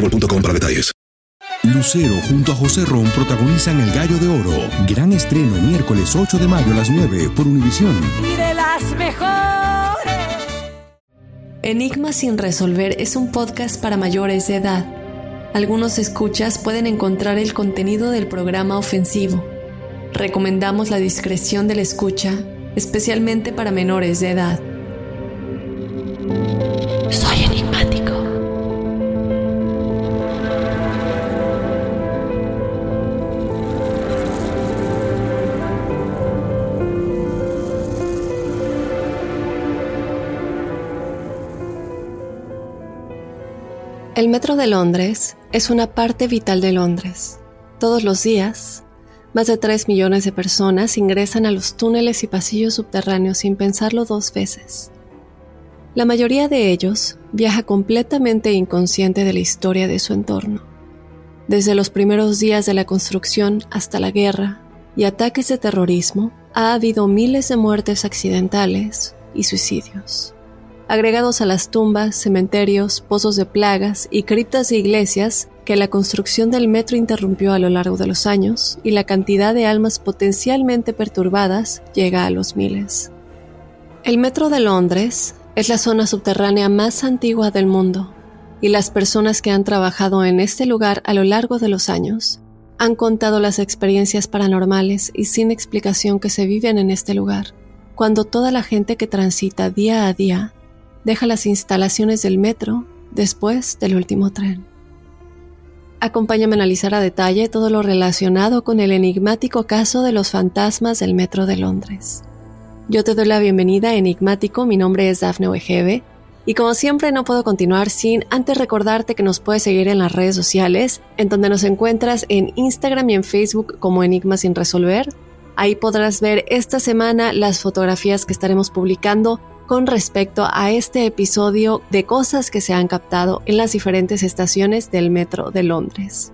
boostmobile.com para detalles. Lucero junto a José Ron protagonizan El Gallo de Oro. Gran estreno miércoles 8 de mayo a las 9 por Univisión. Y de las mejores. Enigma sin resolver es un podcast para mayores de edad. Algunos escuchas pueden encontrar el contenido del programa ofensivo. Recomendamos la discreción de la escucha, especialmente para menores de edad. El Metro de Londres es una parte vital de Londres. Todos los días, más de 3 millones de personas ingresan a los túneles y pasillos subterráneos sin pensarlo dos veces. La mayoría de ellos viaja completamente inconsciente de la historia de su entorno. Desde los primeros días de la construcción hasta la guerra y ataques de terrorismo, ha habido miles de muertes accidentales y suicidios agregados a las tumbas, cementerios, pozos de plagas y criptas de iglesias que la construcción del metro interrumpió a lo largo de los años, y la cantidad de almas potencialmente perturbadas llega a los miles. El metro de Londres es la zona subterránea más antigua del mundo, y las personas que han trabajado en este lugar a lo largo de los años han contado las experiencias paranormales y sin explicación que se viven en este lugar, cuando toda la gente que transita día a día deja las instalaciones del metro después del último tren. Acompáñame a analizar a detalle todo lo relacionado con el enigmático caso de los fantasmas del metro de Londres. Yo te doy la bienvenida Enigmático, mi nombre es Dafne Wegebe y como siempre no puedo continuar sin antes recordarte que nos puedes seguir en las redes sociales, en donde nos encuentras en Instagram y en Facebook como Enigma sin resolver. Ahí podrás ver esta semana las fotografías que estaremos publicando con respecto a este episodio de cosas que se han captado en las diferentes estaciones del metro de Londres.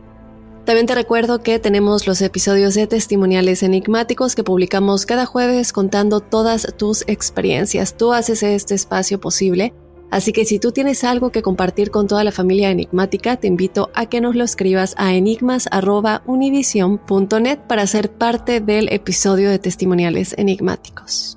También te recuerdo que tenemos los episodios de testimoniales enigmáticos que publicamos cada jueves contando todas tus experiencias. Tú haces este espacio posible, así que si tú tienes algo que compartir con toda la familia enigmática, te invito a que nos lo escribas a enigmas.univision.net para ser parte del episodio de testimoniales enigmáticos.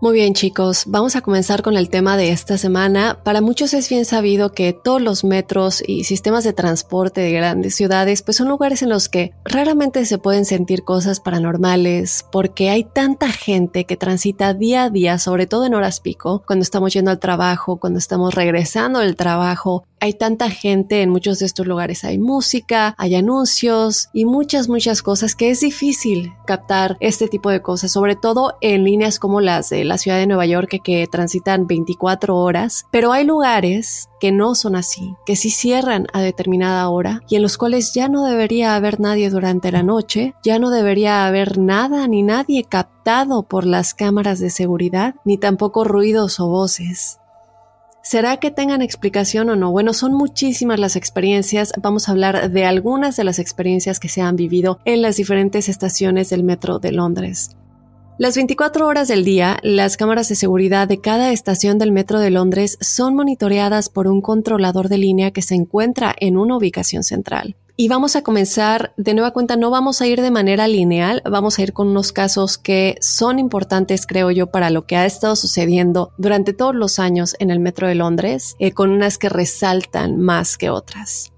Muy bien chicos, vamos a comenzar con el tema de esta semana. Para muchos es bien sabido que todos los metros y sistemas de transporte de grandes ciudades pues son lugares en los que raramente se pueden sentir cosas paranormales porque hay tanta gente que transita día a día, sobre todo en horas pico, cuando estamos yendo al trabajo, cuando estamos regresando del trabajo, hay tanta gente en muchos de estos lugares. Hay música, hay anuncios y muchas, muchas cosas que es difícil captar este tipo de cosas, sobre todo en líneas como las de la ciudad de Nueva York que, transitan 24 horas. Pero hay lugares que no son así, que sí cierran a determinada hora y en los cuales ya no debería haber nadie durante la noche, ya no debería haber nada ni nadie captado por las cámaras de seguridad, ni tampoco ruidos o voces. ¿Será que tengan explicación o no? Bueno, son muchísimas las experiencias. Vamos a hablar de algunas de las experiencias que se han vivido en las diferentes estaciones del metro de Londres. Las 24 horas del día, las cámaras de seguridad de cada estación del Metro de Londres son monitoreadas por un controlador de línea que se encuentra en una ubicación central. Y vamos a comenzar de nueva cuenta, no vamos a ir de manera lineal, vamos a ir con unos casos que son importantes, creo yo, para lo que ha estado sucediendo durante todos los años en el Metro de Londres, eh, con unas que resaltan más que otras.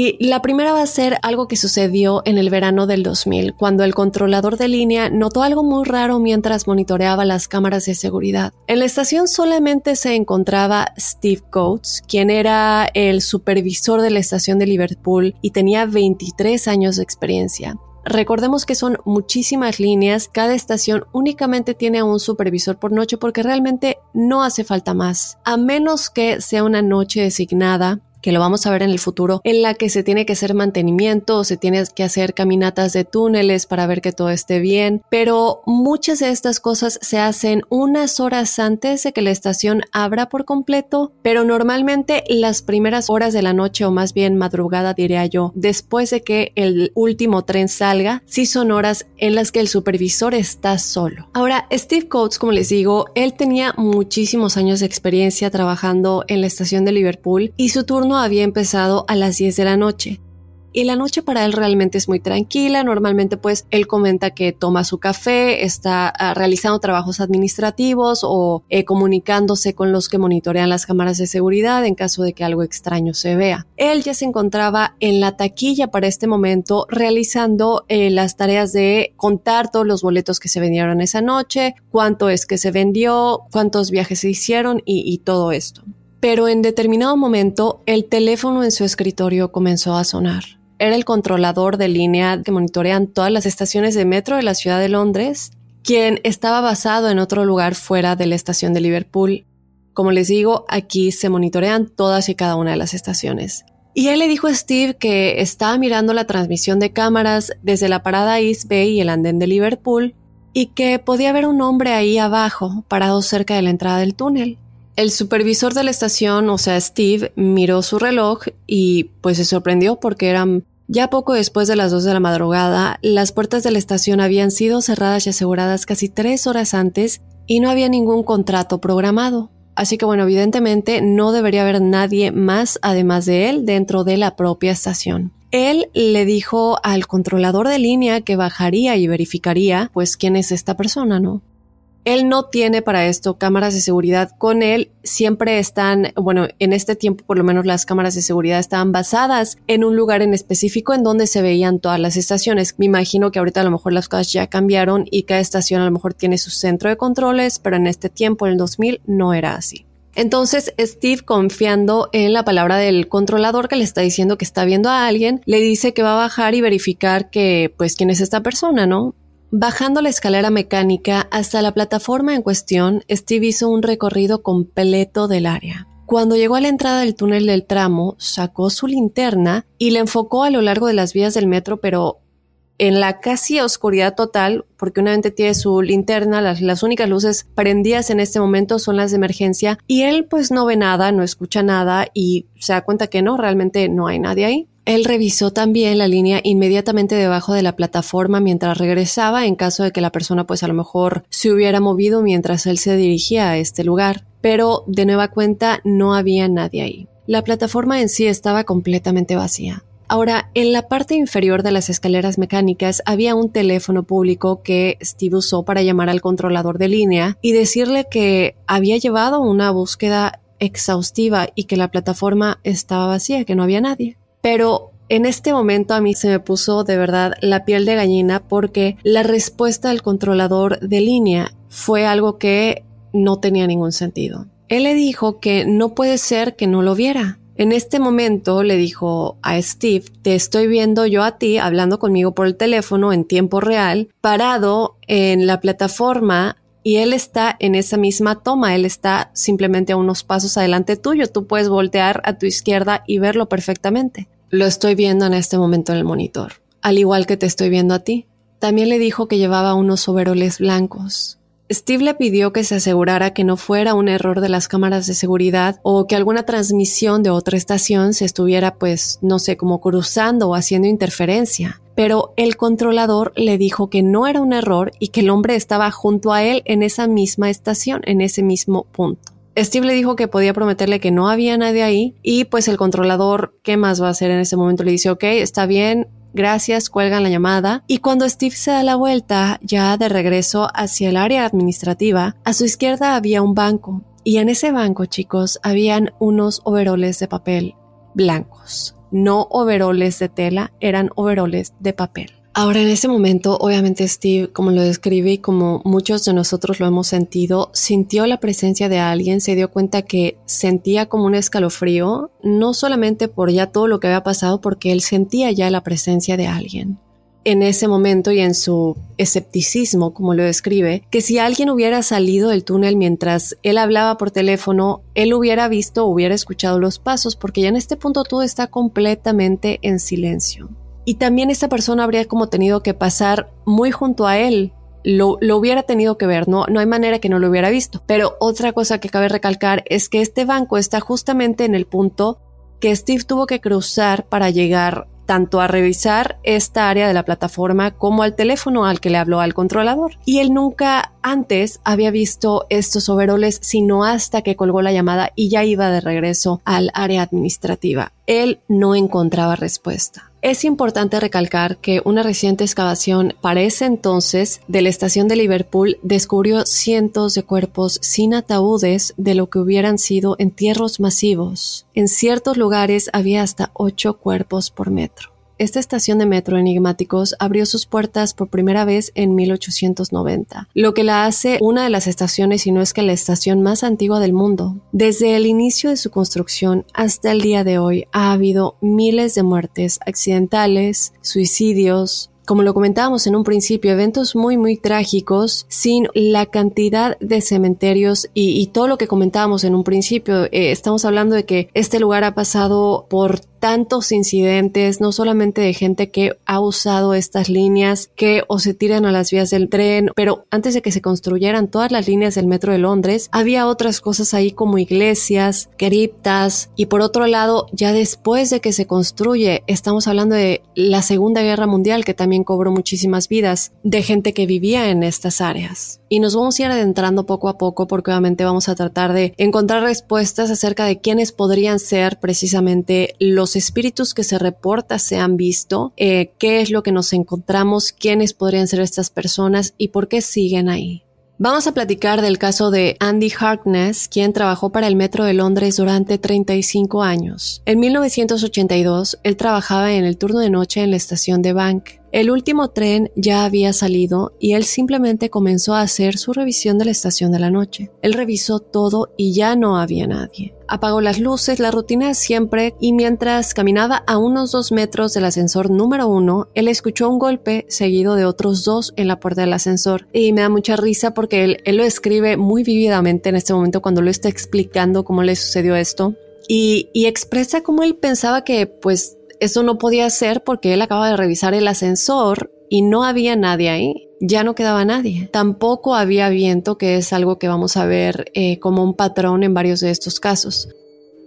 Y la primera va a ser algo que sucedió en el verano del 2000, cuando el controlador de línea notó algo muy raro mientras monitoreaba las cámaras de seguridad. En la estación solamente se encontraba Steve Coates, quien era el supervisor de la estación de Liverpool y tenía 23 años de experiencia. Recordemos que son muchísimas líneas, cada estación únicamente tiene a un supervisor por noche porque realmente no hace falta más, a menos que sea una noche designada que lo vamos a ver en el futuro, en la que se tiene que hacer mantenimiento, se tiene que hacer caminatas de túneles para ver que todo esté bien, pero muchas de estas cosas se hacen unas horas antes de que la estación abra por completo, pero normalmente las primeras horas de la noche o más bien madrugada diría yo, después de que el último tren salga, sí son horas en las que el supervisor está solo. Ahora, Steve Coates, como les digo, él tenía muchísimos años de experiencia trabajando en la estación de Liverpool y su turno había empezado a las 10 de la noche. Y la noche para él realmente es muy tranquila. Normalmente pues él comenta que toma su café, está ah, realizando trabajos administrativos o eh, comunicándose con los que monitorean las cámaras de seguridad en caso de que algo extraño se vea. Él ya se encontraba en la taquilla para este momento realizando eh, las tareas de contar todos los boletos que se vendieron esa noche, cuánto es que se vendió, cuántos viajes se hicieron y todo esto pero en determinado momento el teléfono en su escritorio comenzó a sonar. Era el controlador de línea que monitorean todas las estaciones de metro de la ciudad de Londres, quien estaba basado en otro lugar fuera de la estación de Liverpool. Como les digo, aquí se monitorean todas y cada una de las estaciones. Y él le dijo a Steve que estaba mirando la transmisión de cámaras desde la parada East Bay y el andén de Liverpool y que podía ver un hombre ahí abajo, parado cerca de la entrada del túnel. El supervisor de la estación, o sea, Steve, miró su reloj y pues se sorprendió porque eran ya poco después de las dos de la madrugada, las puertas de la estación habían sido cerradas y aseguradas casi tres horas antes y no había ningún contrato programado. Así que bueno, evidentemente no debería haber nadie más además de él dentro de la propia estación. Él le dijo al controlador de línea que bajaría y verificaría pues quién es esta persona, ¿no? Él no tiene para esto cámaras de seguridad con él. Siempre están, bueno, en este tiempo por lo menos las cámaras de seguridad estaban basadas en un lugar en específico en donde se veían todas las estaciones. Me imagino que ahorita a lo mejor las cosas ya cambiaron y cada estación a lo mejor tiene su centro de controles, pero en este tiempo, en el 2000, no era así. Entonces Steve, confiando en la palabra del controlador que le está diciendo que está viendo a alguien, le dice que va a bajar y verificar que, pues, quién es esta persona, ¿no? Bajando la escalera mecánica hasta la plataforma en cuestión, Steve hizo un recorrido completo del área. Cuando llegó a la entrada del túnel del tramo, sacó su linterna y le enfocó a lo largo de las vías del metro, pero en la casi oscuridad total, porque una vez tiene su linterna, las, las, únicas luces prendidas en este momento son las de emergencia, y él pues no ve nada, no escucha nada y se da cuenta que no, realmente no hay nadie ahí. Él revisó también la línea inmediatamente debajo de la plataforma mientras regresaba en caso de que la persona pues a lo mejor se hubiera movido mientras él se dirigía a este lugar, pero de nueva cuenta no había nadie ahí. La plataforma en sí estaba completamente vacía. Ahora, en la parte inferior de las escaleras mecánicas había un teléfono público que Steve usó para llamar al controlador de línea y decirle que había llevado una búsqueda exhaustiva y que la plataforma estaba vacía, que no había nadie. Pero en este momento a mí se me puso de verdad la piel de gallina porque la respuesta del controlador de línea fue algo que no tenía ningún sentido. Él le dijo que no puede ser que no lo viera, en este momento le dijo a Steve, te estoy viendo yo a ti hablando conmigo por el teléfono en tiempo real, parado en la plataforma y él está en esa misma toma, él está simplemente a unos pasos adelante tuyo, tú puedes voltear a tu izquierda y verlo perfectamente. Lo estoy viendo en este momento en el monitor, al igual que te estoy viendo a ti. También le dijo que llevaba unos overoles blancos. Steve le pidió que se asegurara que no fuera un error de las cámaras de seguridad o que alguna transmisión de otra estación se estuviera, pues, no sé, como cruzando o haciendo interferencia. Pero el controlador le dijo que no era un error y que el hombre estaba junto a él en esa misma estación, en ese mismo punto. Steve le dijo que podía prometerle que no había nadie ahí y pues el controlador, ¿qué más va a hacer en ese momento? Le dice, ok, está bien, Gracias, cuelgan la llamada y cuando Steve se da la vuelta, ya de regreso hacia el área administrativa, a su izquierda había un banco y en ese banco, chicos, habían unos overoles de papel blancos. No overoles de tela, eran overoles de papel. Ahora, en ese momento, obviamente Steve, como lo describe y como muchos de nosotros lo hemos sentido, sintió la presencia de alguien, se dio cuenta que sentía como un escalofrío, no solamente por ya todo lo que había pasado, porque él sentía ya la presencia de alguien. En ese momento y en su escepticismo, como lo describe, que si alguien hubiera salido del túnel mientras él hablaba por teléfono, él hubiera visto o hubiera escuchado los pasos, porque ya en este punto todo está completamente en silencio y también esta persona habría como tenido que pasar muy junto a él. Lo, lo, hubiera tenido que ver, no, no hay manera que no lo hubiera visto. Pero otra cosa que cabe recalcar es que este banco está justamente en el punto que Steve tuvo que cruzar para llegar tanto a revisar esta área de la plataforma como al teléfono al que le habló al controlador. Y él nunca antes había visto estos overoles, sino hasta que colgó la llamada y ya iba de regreso al área administrativa. Él no encontraba respuesta. Es importante recalcar que una reciente excavación para ese entonces de la estación de Liverpool descubrió cientos de cuerpos sin ataúdes de lo que hubieran sido entierros masivos. En ciertos lugares había hasta ocho cuerpos por metro. Esta estación de metro enigmáticos abrió sus puertas por primera vez en 1890, lo que la hace una de las estaciones, y no es que la estación más antigua del mundo. Desde el inicio de su construcción hasta el día de hoy ha habido miles de muertes accidentales, suicidios, como lo comentábamos en un principio, eventos muy, muy trágicos sin la cantidad de cementerios y, todo lo que comentábamos en un principio. Eh, estamos hablando de que este lugar ha pasado por tantos incidentes, no solamente de gente que ha usado estas líneas, que o se tiran a las vías del tren, pero antes de que se construyeran todas las líneas del metro de Londres, había otras cosas ahí como iglesias, criptas, y por otro lado, ya después de que se construye, estamos hablando de la Segunda Guerra Mundial, que también cobró muchísimas vidas de gente que vivía en estas áreas. Y nos vamos a ir adentrando poco a poco porque obviamente vamos a tratar de encontrar respuestas acerca de quiénes podrían ser precisamente los espíritus que se reporta se han visto, eh, qué es lo que nos encontramos, quiénes podrían ser estas personas y por qué siguen ahí. Vamos a platicar del caso de Andy Harkness, quien trabajó para el Metro de Londres durante 35 años. En 1982, él trabajaba en el turno de noche en la estación de Bank. El último tren ya había salido y él simplemente comenzó a hacer su revisión de la estación de la noche. Él revisó todo y ya no había nadie. Apagó las luces, la rutina siempre, y mientras caminaba a unos dos metros del ascensor número uno, él escuchó un golpe seguido de otros dos en la puerta del ascensor. Y me da mucha risa porque él, él lo escribe muy vívidamente en este momento cuando lo está explicando cómo le sucedió esto. Y, y expresa cómo él pensaba que pues eso no podía ser porque él acaba de revisar el ascensor y no había nadie ahí. Ya no quedaba nadie. Tampoco había viento, que es algo que vamos a ver eh, como un patrón en varios de estos casos.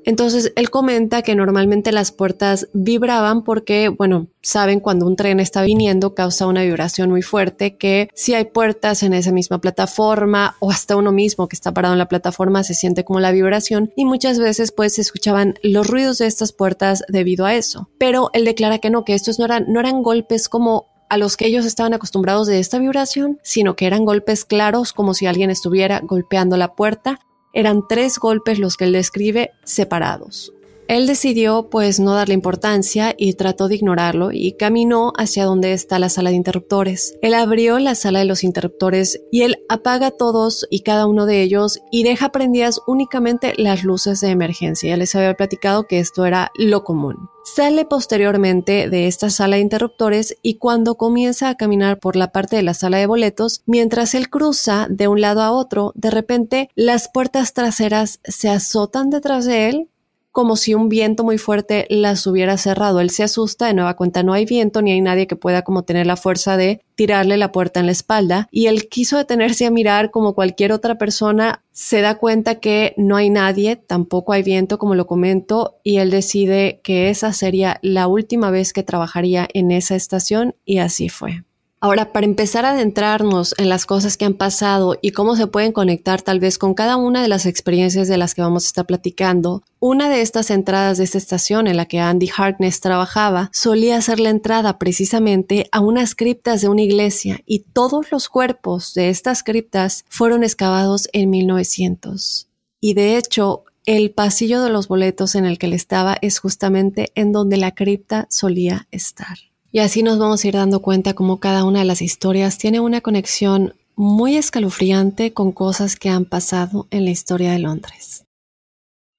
Entonces él comenta que normalmente las puertas vibraban porque, bueno, saben cuando un tren está viniendo causa una vibración muy fuerte que si hay puertas en esa misma plataforma o hasta uno mismo que está parado en la plataforma se siente como la vibración y muchas veces pues se escuchaban los ruidos de estas puertas debido a eso. Pero él declara que no, que estos no eran, no eran golpes como a los que ellos estaban acostumbrados de esta vibración, sino que eran golpes claros como si alguien estuviera golpeando la puerta eran tres golpes los que él describe separados. Él decidió pues no darle importancia y trató de ignorarlo y caminó hacia donde está la sala de interruptores. Él abrió la sala de los interruptores y él apaga todos y cada uno de ellos y deja prendidas únicamente las luces de emergencia. Ya les había platicado que esto era lo común. Sale posteriormente de esta sala de interruptores y cuando comienza a caminar por la parte de la sala de boletos, mientras él cruza de un lado a otro, de repente las puertas traseras se azotan detrás de él como si un viento muy fuerte las hubiera cerrado. Él se asusta, de nueva cuenta no hay viento ni hay nadie que pueda como tener la fuerza de tirarle la puerta en la espalda y él quiso detenerse a mirar como cualquier otra persona, se da cuenta que no hay nadie, tampoco hay viento como lo comento y él decide que esa sería la última vez que trabajaría en esa estación y así fue. Ahora, para empezar a adentrarnos en las cosas que han pasado y cómo se pueden conectar tal vez con cada una de las experiencias de las que vamos a estar platicando, una de estas entradas de esta estación en la que Andy Harkness trabajaba solía ser la entrada precisamente a unas criptas de una iglesia y todos los cuerpos de estas criptas fueron excavados en 1900. Y de hecho, el pasillo de los boletos en el que él estaba es justamente en donde la cripta solía estar. Y así nos vamos a ir dando cuenta cómo cada una de las historias tiene una conexión muy escalofriante con cosas que han pasado en la historia de Londres.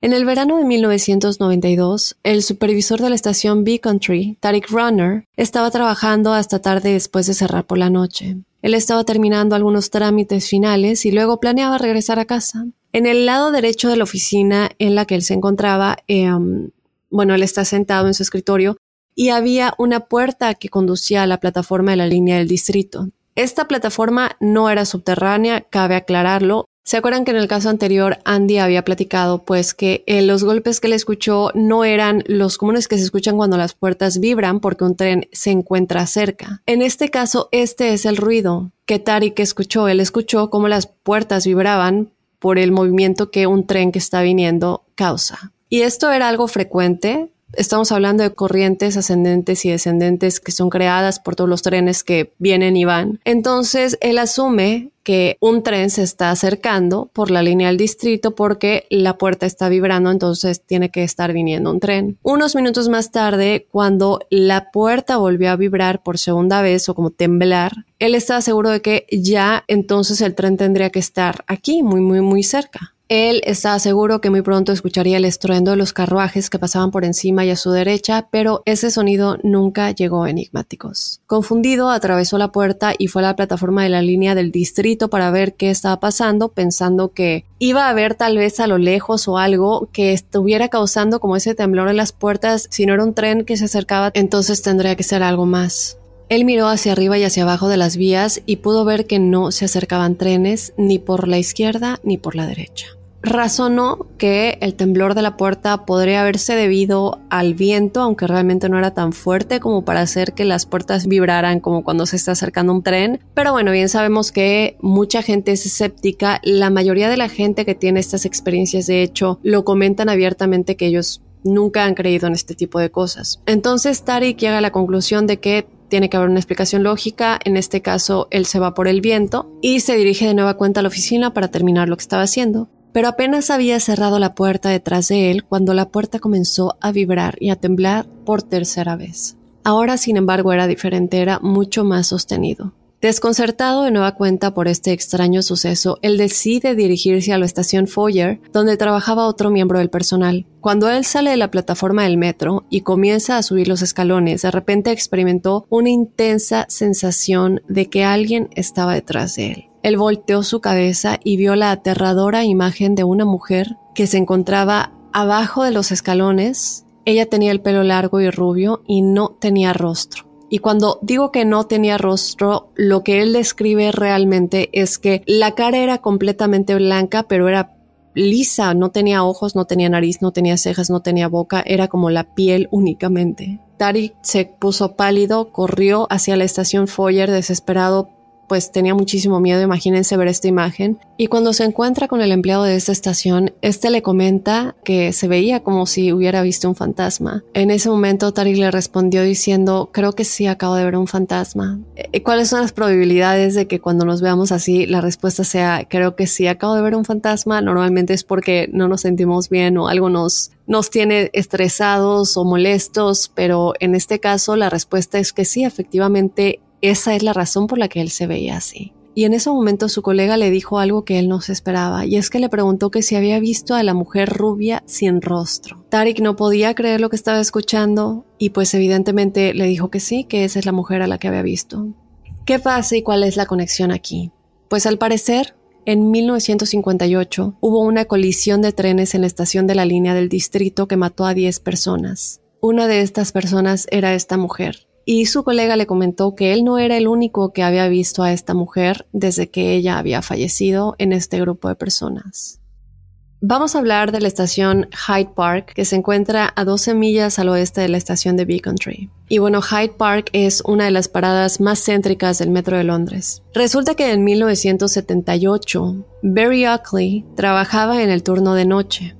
En el verano de 1992, el supervisor de la estación Beacon Tree, Tariq Runner, estaba trabajando hasta tarde después de cerrar por la noche. Él estaba terminando algunos trámites finales y luego planeaba regresar a casa. En el lado derecho de la oficina en la que él se encontraba, em, bueno, él está sentado en su escritorio, y había una puerta que conducía a la plataforma de la línea del distrito. Esta plataforma no era subterránea, cabe aclararlo. ¿Se acuerdan que en el caso anterior Andy había platicado pues que eh, los golpes que le escuchó no eran los comunes que se escuchan cuando las puertas vibran porque un tren se encuentra cerca? En este caso, este es el ruido que Tariq escuchó. Él escuchó cómo las puertas vibraban por el movimiento que un tren que está viniendo causa. Y esto era algo frecuente Estamos hablando de corrientes ascendentes y descendentes que son creadas por todos los trenes que vienen y van. Entonces, él asume que un tren se está acercando por la línea del distrito porque la puerta está vibrando, entonces tiene que estar viniendo un tren. Unos minutos más tarde, cuando la puerta volvió a vibrar por segunda vez o como temblar, él estaba seguro de que ya entonces el tren tendría que estar aquí, muy, muy, muy cerca. Él estaba seguro que muy pronto escucharía el estruendo de los carruajes que pasaban por encima y a su derecha, pero ese sonido nunca llegó a enigmáticos. Confundido, atravesó la puerta y fue a la plataforma de la línea del distrito para ver qué estaba pasando, pensando que iba a haber tal vez a lo lejos o algo que estuviera causando como ese temblor en las puertas. Si no era un tren que se acercaba, entonces tendría que ser algo más. Él miró hacia arriba y hacia abajo de las vías y pudo ver que no se acercaban trenes ni por la izquierda ni por la derecha razonó que el temblor de la puerta podría haberse debido al viento, aunque realmente no era tan fuerte como para hacer que las puertas vibraran como cuando se está acercando un tren. Pero bueno, bien sabemos que mucha gente es escéptica. La mayoría de la gente que tiene estas experiencias, de hecho, lo comentan abiertamente que ellos nunca han creído en este tipo de cosas. Entonces Tariq llega a la conclusión de que tiene que haber una explicación lógica. En este caso, él se va por el viento y se dirige de nueva cuenta a la oficina para terminar lo que estaba haciendo. Pero apenas había cerrado la puerta detrás de él cuando la puerta comenzó a vibrar y a temblar por tercera vez. Ahora, sin embargo, era diferente, era mucho más sostenido. Desconcertado de nueva cuenta por este extraño suceso, él decide dirigirse a la estación Foyer, donde trabajaba otro miembro del personal. Cuando él sale de la plataforma del metro y comienza a subir los escalones, de repente experimentó una intensa sensación de que alguien estaba detrás de él. Él volteó su cabeza y vio la aterradora imagen de una mujer que se encontraba abajo de los escalones. Ella tenía el pelo largo y rubio y no tenía rostro. Y cuando digo que no tenía rostro, lo que él describe realmente es que la cara era completamente blanca, pero era lisa, no tenía ojos, no tenía nariz, no tenía cejas, no tenía boca, era como la piel únicamente. Tariq se puso pálido, corrió hacia la estación Foyer desesperado pues tenía muchísimo miedo, imagínense ver esta imagen. Y cuando se encuentra con el empleado de esta estación, este le comenta que se veía como si hubiera visto un fantasma. En ese momento Tariq le respondió diciendo, creo que sí, acabo de ver un fantasma. Eh, ¿Cuáles son las probabilidades de que cuando nos veamos así la respuesta sea, creo que sí, acabo de ver un fantasma? Normalmente es porque no nos sentimos bien o algo nos nos tiene estresados o molestos, pero en este caso la respuesta es que sí, efectivamente esa es la razón por la que él se veía así. Y en ese momento su colega le dijo algo que él no se esperaba, y es que le preguntó que si había visto a la mujer rubia sin rostro. Tarik no podía creer lo que estaba escuchando, y pues evidentemente le dijo que sí, que esa es la mujer a la que había visto. ¿Qué pasa y cuál es la conexión aquí? Pues al parecer, en 1958 hubo una colisión de trenes en la estación de la línea del distrito que mató a 10 personas. Una de estas personas era esta mujer, y su colega le comentó que él no era el único que había visto a esta mujer desde que ella había fallecido en este grupo de personas. Vamos a hablar de la estación Hyde Park, que se encuentra a 12 millas al oeste de la estación de Beacon Tree. Y bueno, Hyde Park es una de las paradas más céntricas del metro de Londres. Resulta que en 1978, Barry Oakley trabajaba en el turno de noche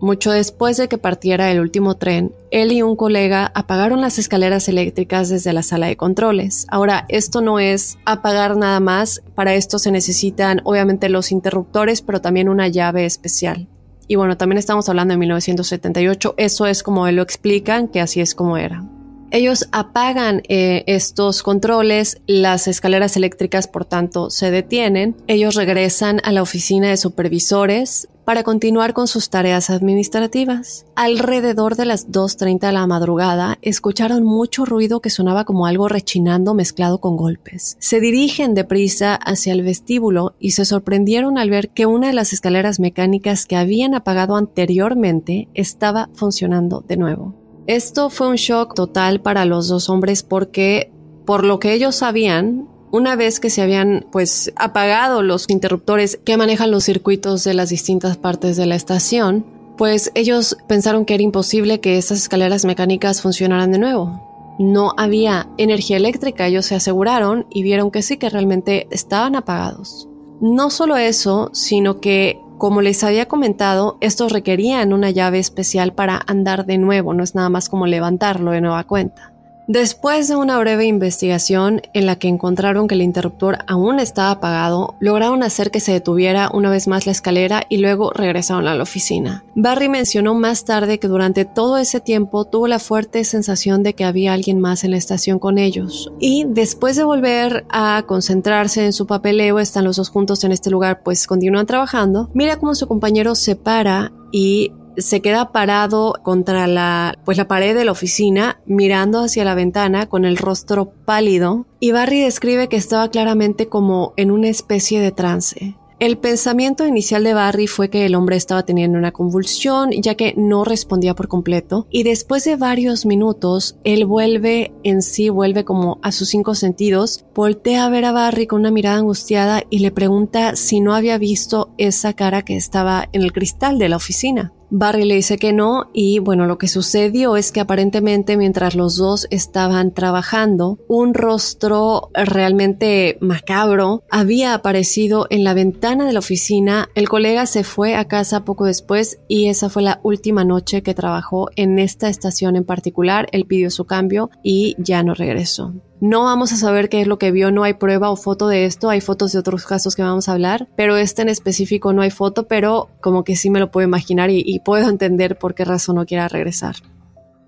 mucho después de que partiera el último tren, él y un colega apagaron las escaleras eléctricas desde la sala de controles. Ahora, esto no es apagar nada más, para esto se necesitan obviamente los interruptores, pero también una llave especial. Y bueno, también estamos hablando de 1978, eso es como él lo explican, que así es como era. Ellos apagan eh, estos controles, las escaleras eléctricas por tanto se detienen, ellos regresan a la oficina de supervisores para continuar con sus tareas administrativas. Alrededor de las 2.30 de la madrugada, escucharon mucho ruido que sonaba como algo rechinando mezclado con golpes. Se dirigen deprisa hacia el vestíbulo y se sorprendieron al ver que una de las escaleras mecánicas que habían apagado anteriormente estaba funcionando de nuevo. Esto fue un shock total para los dos hombres porque, por lo que ellos sabían, una vez que se habían pues apagado los interruptores que manejan los circuitos de las distintas partes de la estación, pues ellos pensaron que era imposible que estas escaleras mecánicas funcionaran de nuevo. No había energía eléctrica, ellos se aseguraron y vieron que sí, que realmente estaban apagados. No solo eso, sino que como les había comentado, estos requerían una llave especial para andar de nuevo, no es nada más como levantarlo de nueva cuenta. Después de una breve investigación en la que encontraron que el interruptor aún estaba apagado, lograron hacer que se detuviera una vez más la escalera y luego regresaron a la oficina. Barry mencionó más tarde que durante todo ese tiempo tuvo la fuerte sensación de que había alguien más en la estación con ellos. Y después de volver a concentrarse en su papeleo, están los dos juntos en este lugar, pues continúan trabajando, mira cómo su compañero se para y se queda parado contra la, pues la pared de la oficina, mirando hacia la ventana con el rostro pálido, y Barry describe que estaba claramente como en una especie de trance. El pensamiento inicial de Barry fue que el hombre estaba teniendo una convulsión ya que no respondía por completo y después de varios minutos él vuelve en sí, vuelve como a sus cinco sentidos, voltea a ver a Barry con una mirada angustiada y le pregunta si no había visto esa cara que estaba en el cristal de la oficina. Barry le dice que no y bueno, lo que sucedió es que aparentemente mientras los dos estaban trabajando, un rostro realmente macabro había aparecido en la ventana de la oficina. El colega se fue a casa poco después y esa fue la última noche que trabajó en esta estación en particular. Él pidió su cambio y ya no regresó. No vamos a saber qué es lo que vio, no hay prueba o foto de esto, hay fotos de otros casos que vamos a hablar, pero este en específico no hay foto, pero como que sí me lo puedo imaginar y, y puedo entender por qué razón no quiera regresar.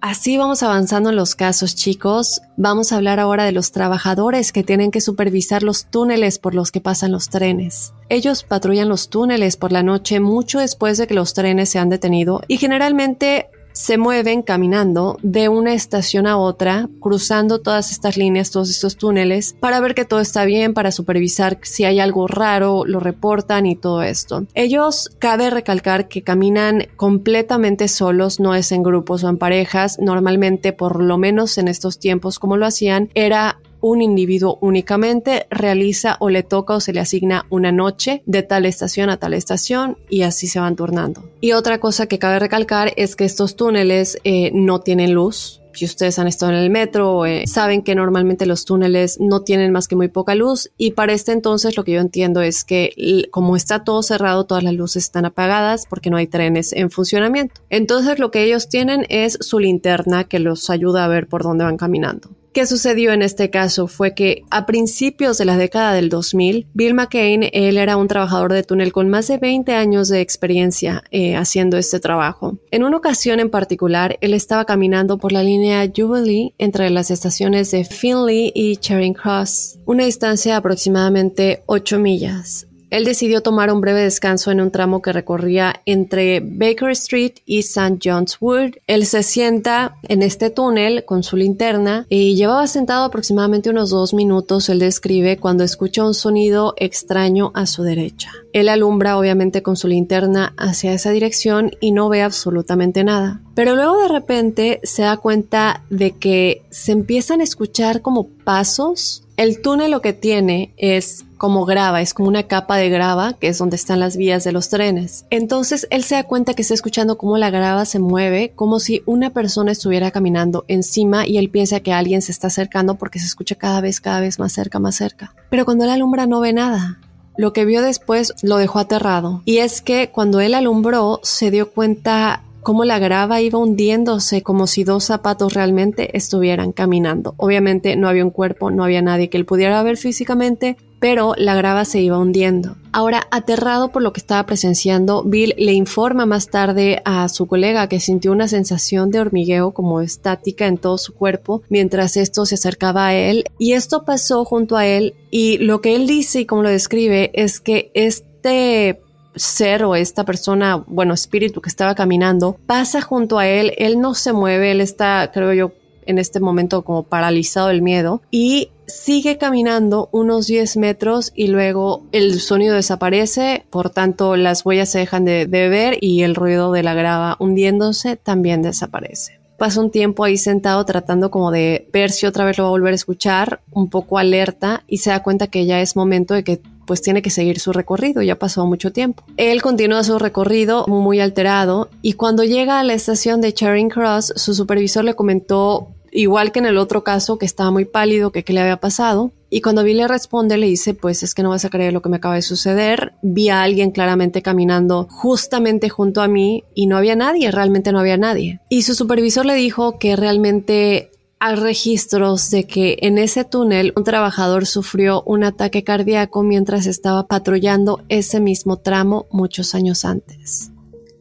Así vamos avanzando en los casos, chicos. Vamos a hablar ahora de los trabajadores que tienen que supervisar los túneles por los que pasan los trenes. Ellos patrullan los túneles por la noche mucho después de que los trenes se han detenido y generalmente se mueven caminando de una estación a otra, cruzando todas estas líneas, todos estos túneles, para ver que todo está bien, para supervisar si hay algo raro, lo reportan y todo esto. Ellos, cabe recalcar que caminan completamente solos, no es en grupos o en parejas, normalmente por lo menos en estos tiempos como lo hacían, era un individuo únicamente realiza o le toca o se le asigna una noche de tal estación a tal estación y así se van turnando. Y otra cosa que cabe recalcar es que estos túneles eh, no tienen luz, si ustedes han estado en el metro, eh, saben que normalmente los túneles no tienen más que muy poca luz y para este entonces lo que yo entiendo es que como está todo cerrado, todas las luces están apagadas porque no hay trenes en funcionamiento. Entonces lo que ellos tienen es su linterna que los ayuda a ver por dónde van caminando. ¿Qué sucedió en este caso? Fue que a principios de la década del 2000, Bill McCain, él era un trabajador de túnel con más de 20 años de experiencia eh, haciendo este trabajo. En una ocasión en particular, él estaba caminando por la línea Jubilee entre las estaciones de Finley y Charing Cross, una distancia de aproximadamente 8 millas. Él decidió tomar un breve descanso en un tramo que recorría entre Baker Street y St. John's Wood. Él se sienta en este túnel con su linterna y llevaba sentado aproximadamente unos dos minutos, él describe, cuando escucha un sonido extraño a su derecha. Él alumbra obviamente con su linterna hacia esa dirección y no ve absolutamente nada. Pero luego de repente se da cuenta de que se empiezan a escuchar como pasos. El túnel lo que tiene es como grava, es como una capa de grava, que es donde están las vías de los trenes. Entonces él se da cuenta que está escuchando cómo la grava se mueve, como si una persona estuviera caminando encima y él piensa que alguien se está acercando porque se escucha cada vez, cada vez más cerca, más cerca. Pero cuando él alumbra no ve nada. Lo que vio después lo dejó aterrado. Y es que cuando él alumbró se dio cuenta cómo la grava iba hundiéndose como si dos zapatos realmente estuvieran caminando. Obviamente no había un cuerpo, no había nadie que él pudiera ver físicamente, pero la grava se iba hundiendo. Ahora, aterrado por lo que estaba presenciando, Bill le informa más tarde a su colega que sintió una sensación de hormigueo como estática en todo su cuerpo mientras esto se acercaba a él y esto pasó junto a él y lo que él dice y como lo describe es que este ser o esta persona, bueno, espíritu que estaba caminando, pasa junto a él, él no se mueve, él está, creo yo, en este momento como paralizado del miedo y sigue caminando unos 10 metros y luego el sonido desaparece, por tanto las huellas se dejan de, de ver y el ruido de la grava hundiéndose también desaparece pasa un tiempo ahí sentado tratando como de ver si otra vez lo va a volver a escuchar, un poco alerta y se da cuenta que ya es momento de que pues tiene que seguir su recorrido, ya pasó mucho tiempo. Él continúa su recorrido muy alterado y cuando llega a la estación de Charing Cross, su supervisor le comentó igual que en el otro caso, que estaba muy pálido, que qué le había pasado. Y cuando Bill le responde, le dice, pues es que no vas a creer lo que me acaba de suceder. Vi a alguien claramente caminando justamente junto a mí y no había nadie, realmente no había nadie. Y su supervisor le dijo que realmente hay registros de que en ese túnel un trabajador sufrió un ataque cardíaco mientras estaba patrullando ese mismo tramo muchos años antes.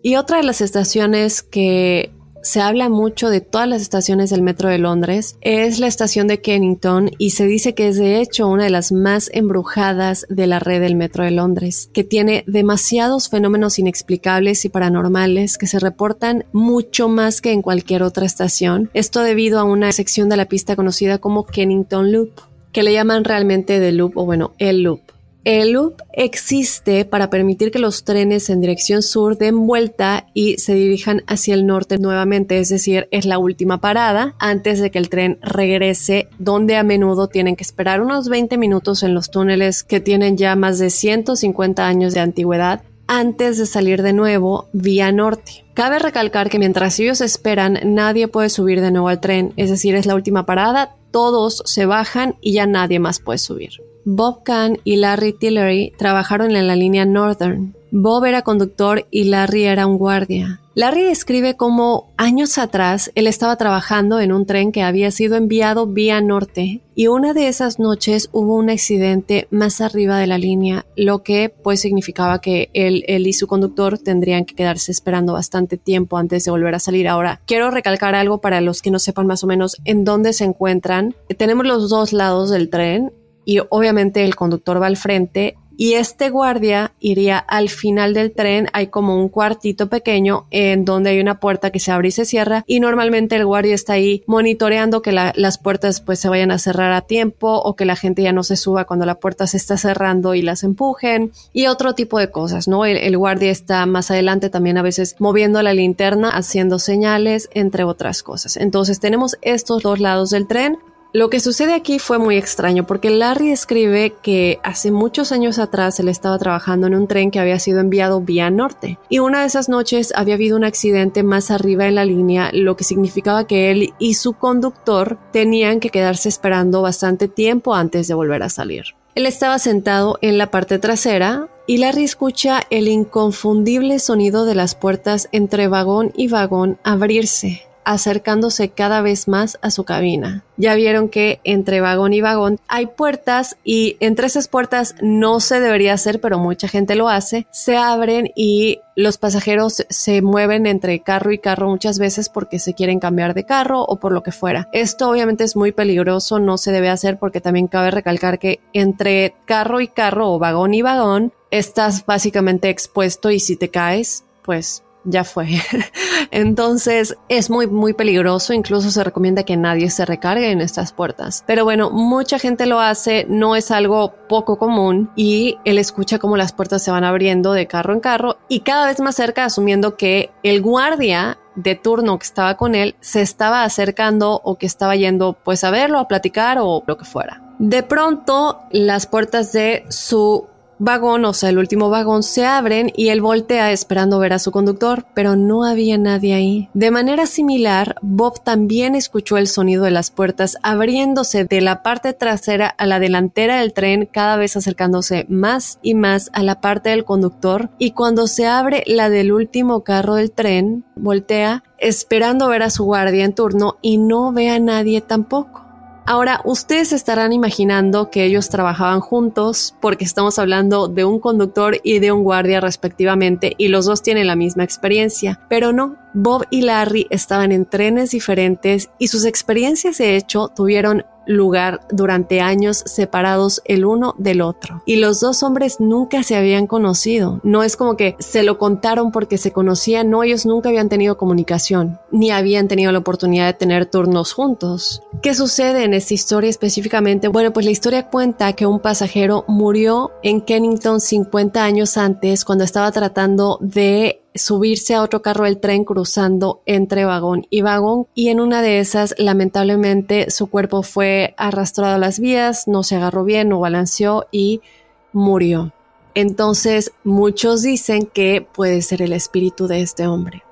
Y otra de las estaciones que se habla mucho de todas las estaciones del metro de Londres. Es la estación de Kennington y se dice que es de hecho una de las más embrujadas de la red del metro de Londres, que tiene demasiados fenómenos inexplicables y paranormales que se reportan mucho más que en cualquier otra estación. Esto debido a una sección de la pista conocida como Kennington Loop, que le llaman realmente The Loop o bueno, el Loop. El loop existe para permitir que los trenes en dirección sur den vuelta y se dirijan hacia el norte nuevamente, es decir, es la última parada antes de que el tren regrese, donde a menudo tienen que esperar unos 20 minutos en los túneles que tienen ya más de 150 años de antigüedad antes de salir de nuevo vía norte. Cabe recalcar que mientras ellos esperan, nadie puede subir de nuevo al tren, es decir, es la última parada, todos se bajan y ya nadie más puede subir. Bob Kahn y Larry Tillery trabajaron en la línea Northern. Bob era conductor y Larry era un guardia. Larry describe cómo años atrás él estaba trabajando en un tren que había sido enviado vía norte y una de esas noches hubo un accidente más arriba de la línea, lo que pues significaba que él, él y su conductor tendrían que quedarse esperando bastante tiempo antes de volver a salir. Ahora, quiero recalcar algo para los que no sepan más o menos en dónde se encuentran. Tenemos los dos lados del tren y obviamente el conductor va al frente y este guardia iría al final del tren, hay como un cuartito pequeño en donde hay una puerta que se abre y se cierra y normalmente el guardia está ahí monitoreando que las puertas pues se vayan a cerrar a tiempo o que la gente ya no se suba cuando la puerta se está cerrando y las empujen y otro tipo de cosas, ¿no? El guardia está más adelante también a veces moviendo la linterna, haciendo señales, entre otras cosas. Entonces tenemos estos dos lados del tren lo que sucede aquí fue muy extraño porque Larry escribe que hace muchos años atrás él estaba trabajando en un tren que había sido enviado vía norte y una de esas noches había habido un accidente más arriba en la línea, lo que significaba que él y su conductor tenían que quedarse esperando bastante tiempo antes de volver a salir. Él estaba sentado en la parte trasera y Larry escucha el inconfundible sonido de las puertas entre vagón y vagón abrirse acercándose cada vez más a su cabina. Ya vieron que entre vagón y vagón hay puertas y entre esas puertas no se debería hacer, pero mucha gente lo hace, se abren y los pasajeros se mueven entre carro y carro muchas veces porque se quieren cambiar de carro o por lo que fuera. Esto obviamente es muy peligroso, no se debe hacer porque también cabe recalcar que entre carro y carro o vagón y vagón estás básicamente expuesto y si te caes, pues ya fue. Entonces es muy, muy peligroso. Incluso se recomienda que nadie se recargue en estas puertas. Pero bueno, mucha gente lo hace, no es algo poco común y él escucha cómo las puertas se van abriendo de carro en carro y cada vez más cerca, asumiendo que el guardia de turno que estaba con él se estaba acercando o que estaba yendo pues a verlo, a platicar o lo que fuera. De pronto las puertas de su vagón, o sea, el último vagón, se abren y él voltea esperando ver a su conductor, pero no había nadie ahí. De manera similar, Bob también escuchó el sonido de las puertas abriéndose de la parte trasera a la delantera del tren, cada vez acercándose más y más a la parte del conductor, y cuando se abre la del último carro del tren, voltea esperando ver a su guardia en turno y no ve a nadie tampoco. Ahora, ustedes estarán imaginando que ellos trabajaban juntos porque estamos hablando de un conductor y de un guardia respectivamente y los dos tienen la misma experiencia, pero no, Bob y Larry estaban en trenes diferentes y sus experiencias de hecho tuvieron lugar durante años separados el uno del otro. Y los dos hombres nunca se habían conocido. No es como que se lo contaron porque se conocían, no, ellos nunca habían tenido comunicación, ni habían tenido la oportunidad de tener turnos juntos. ¿Qué sucede en esta historia específicamente? Bueno, pues la historia cuenta que un pasajero murió en Kennington 50 años antes cuando estaba tratando de subirse a otro carro del tren cruzando entre vagón y vagón y en una de esas lamentablemente su cuerpo fue arrastrado a las vías, no se agarró bien, no balanceó y murió. Entonces muchos dicen que puede ser el espíritu de este hombre.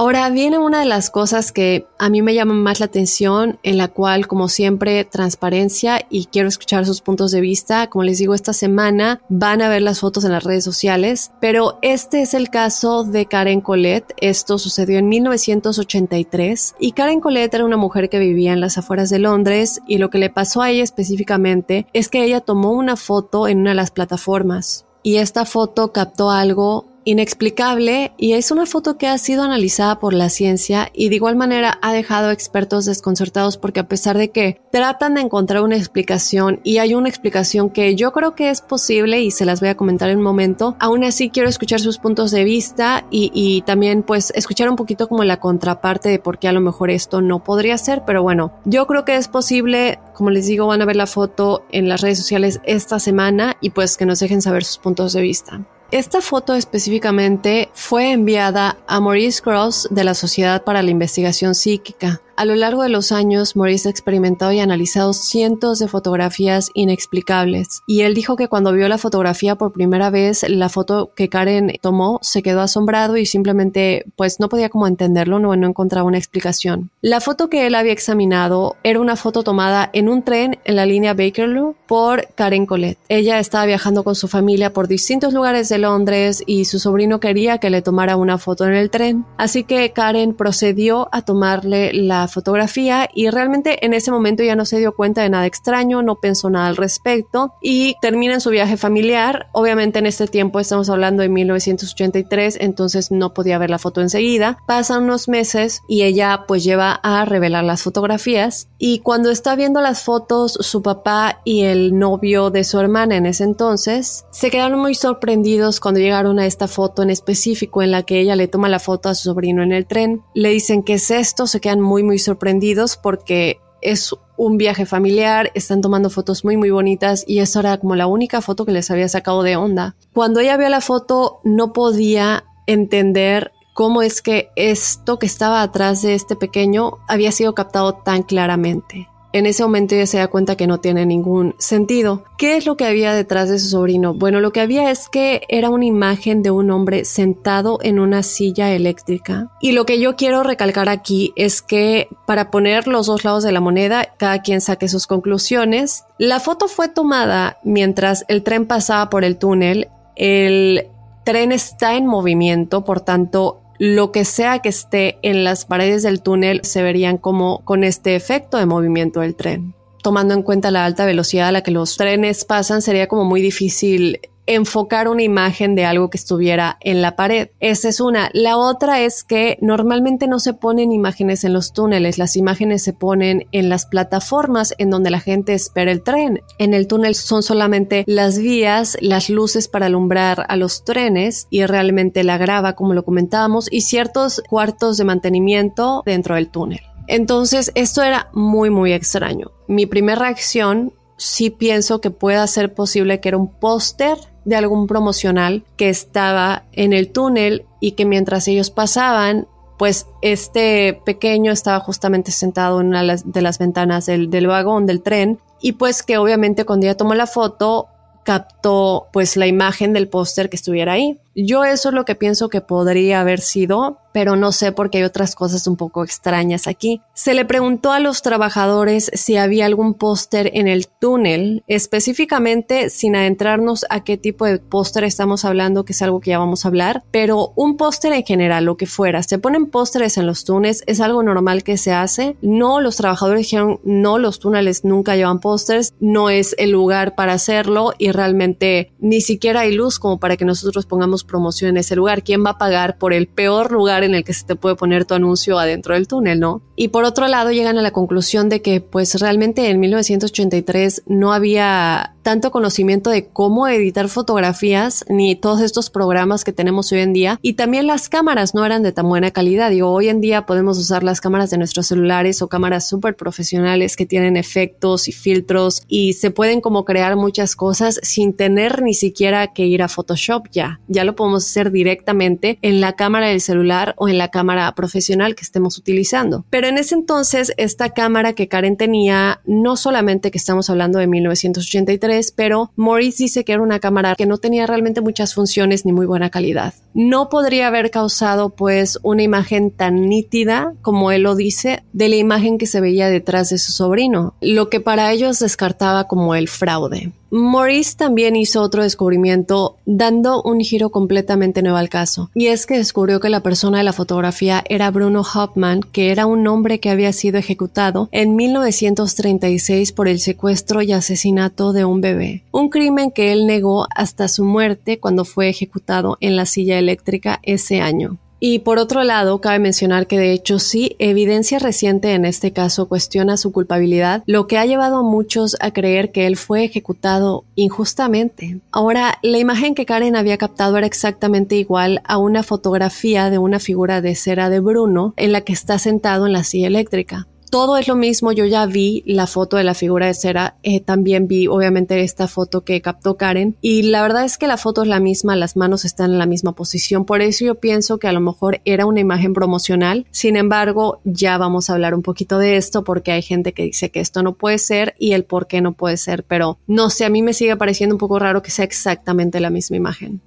Ahora viene una de las cosas que a mí me llaman más la atención, en la cual, como siempre, transparencia y quiero escuchar sus puntos de vista. Como les digo, esta semana van a ver las fotos en las redes sociales, pero este es el caso de Karen Colette. Esto sucedió en 1983 y Karen Colette era una mujer que vivía en las afueras de Londres y lo que le pasó a ella específicamente es que ella tomó una foto en una de las plataformas y esta foto captó algo inexplicable y es una foto que ha sido analizada por la ciencia y de igual manera ha dejado expertos desconcertados porque a pesar de que tratan de encontrar una explicación y hay una explicación que yo creo que es posible y se las voy a comentar en un momento, aún así quiero escuchar sus puntos de vista y, y también pues escuchar un poquito como la contraparte de por qué a lo mejor esto no podría ser, pero bueno, yo creo que es posible, como les digo, van a ver la foto en las redes sociales esta semana y pues que nos dejen saber sus puntos de vista. Esta foto específicamente fue enviada a Maurice Cross de la Sociedad para la Investigación Psíquica. A lo largo de los años, Maurice ha experimentado y analizado cientos de fotografías inexplicables. Y él dijo que cuando vio la fotografía por primera vez, la foto que Karen tomó, se quedó asombrado y simplemente pues no podía como entenderlo, no, encontraba una explicación. La foto que él había examinado era una foto tomada en un tren en la línea Bakerloo por Karen Colette. Ella estaba viajando con su familia por distintos lugares de Londres y su sobrino quería que le tomara una foto en el tren. Así que Karen procedió a tomarle la fotografía y realmente en ese momento ya no se dio cuenta de nada extraño, no pensó nada al respecto y termina en su viaje familiar. Obviamente en este tiempo estamos hablando de 1983, entonces no podía ver la foto enseguida. Pasan unos meses y ella pues lleva a revelar las fotografías y cuando está viendo las fotos su papá y el novio de su hermana en ese entonces se quedaron muy sorprendidos cuando llegaron a esta foto en específico en la que ella le toma la foto a su sobrino en el tren. Le dicen que es esto, se quedan muy muy sorprendidos porque es un viaje familiar, están tomando fotos muy muy bonitas y esa era como la única foto que les había sacado de onda. Cuando ella vio la foto no podía entender cómo es que esto que estaba atrás de este pequeño había sido captado tan claramente. En ese momento ella se da cuenta que no tiene ningún sentido. ¿Qué es lo que había detrás de su sobrino? Bueno, lo que había es que era una imagen de un hombre sentado en una silla eléctrica. Y lo que yo quiero recalcar aquí es que para poner los dos lados de la moneda, cada quien saque sus conclusiones. La foto fue tomada mientras el tren pasaba por el túnel. El tren está en movimiento, por tanto, lo que sea que esté en las paredes del túnel se verían como con este efecto de movimiento del tren. Tomando en cuenta la alta velocidad a la que los trenes pasan, sería como muy difícil enfocar una imagen de algo que estuviera en la pared. Esa es una. La otra es que normalmente no se ponen imágenes en los túneles, las imágenes se ponen en las plataformas en donde la gente espera el tren. En el túnel son solamente las vías, las luces para alumbrar a los trenes y realmente la grava, como lo comentábamos, y ciertos cuartos de mantenimiento dentro del túnel. Entonces, esto era muy, muy extraño. Mi primera reacción sí pienso que pueda ser posible que era un póster de algún promocional que estaba en el túnel y que mientras ellos pasaban, pues este pequeño estaba justamente sentado en una de las ventanas del, del vagón del tren y pues que obviamente cuando ella tomó la foto captó pues la imagen del póster que estuviera ahí. Yo eso es lo que pienso que podría haber sido, pero no sé porque hay otras cosas un poco extrañas aquí. Se le preguntó a los trabajadores si había algún póster en el túnel, específicamente sin adentrarnos a qué tipo de póster estamos hablando, que es algo que ya vamos a hablar, pero un póster en general, lo que fuera. Se ponen pósteres en los túneles, es algo normal que se hace. No, los trabajadores dijeron, no, los túneles nunca llevan pósters, no es el lugar para hacerlo y realmente ni siquiera hay luz como para que nosotros pongamos promoción en ese lugar. ¿Quién va a pagar por el peor lugar en el que se te puede poner tu anuncio adentro del túnel, no? Y por otro lado llegan a la conclusión de que pues realmente en 1983 no había tanto conocimiento de cómo editar fotografías ni todos estos programas que tenemos hoy en día y también las cámaras no eran de tan buena calidad. Digo, hoy en día podemos usar las cámaras de nuestros celulares o cámaras súper profesionales que tienen efectos y filtros y se pueden como crear muchas cosas sin tener ni siquiera que ir a Photoshop ya. Ya lo podemos hacer directamente en la cámara del celular o en la cámara profesional que estemos utilizando. Pero en ese entonces, esta cámara que Karen tenía, no solamente que estamos hablando de 1983, pero Maurice dice que era una cámara que no tenía realmente muchas funciones ni muy buena calidad. No podría haber causado pues una imagen tan nítida como él lo dice de la imagen que se veía detrás de su sobrino, lo que para ellos descartaba como el fraude. Maurice también hizo otro descubrimiento dando un giro completamente nuevo al caso, y es que descubrió que la persona de la fotografía era Bruno Hauptmann, que era un hombre que había sido ejecutado en 1936 por el secuestro y asesinato de un bebé, un crimen que él negó hasta su muerte cuando fue ejecutado en la silla eléctrica ese año. Y por otro lado, cabe mencionar que de hecho sí, evidencia reciente en este caso cuestiona su culpabilidad, lo que ha llevado a muchos a creer que él fue ejecutado injustamente. Ahora, la imagen que Karen había captado era exactamente igual a una fotografía de una figura de cera de Bruno en la que está sentado en la silla eléctrica. Todo es lo mismo. Yo ya vi la foto de la figura de cera. Eh, también vi, obviamente, esta foto que captó Karen. Y la verdad es que la foto es la misma, las manos están en la misma posición. Por eso yo pienso que a lo mejor era una imagen promocional. Sin embargo, ya vamos a hablar un poquito de esto porque hay gente que dice que esto no puede ser y el por qué no puede ser. Pero no sé, a mí me sigue pareciendo un poco raro que sea exactamente la misma imagen.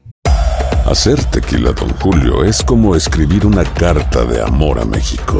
Hacer tequila, don Julio, es como escribir una carta de amor a México.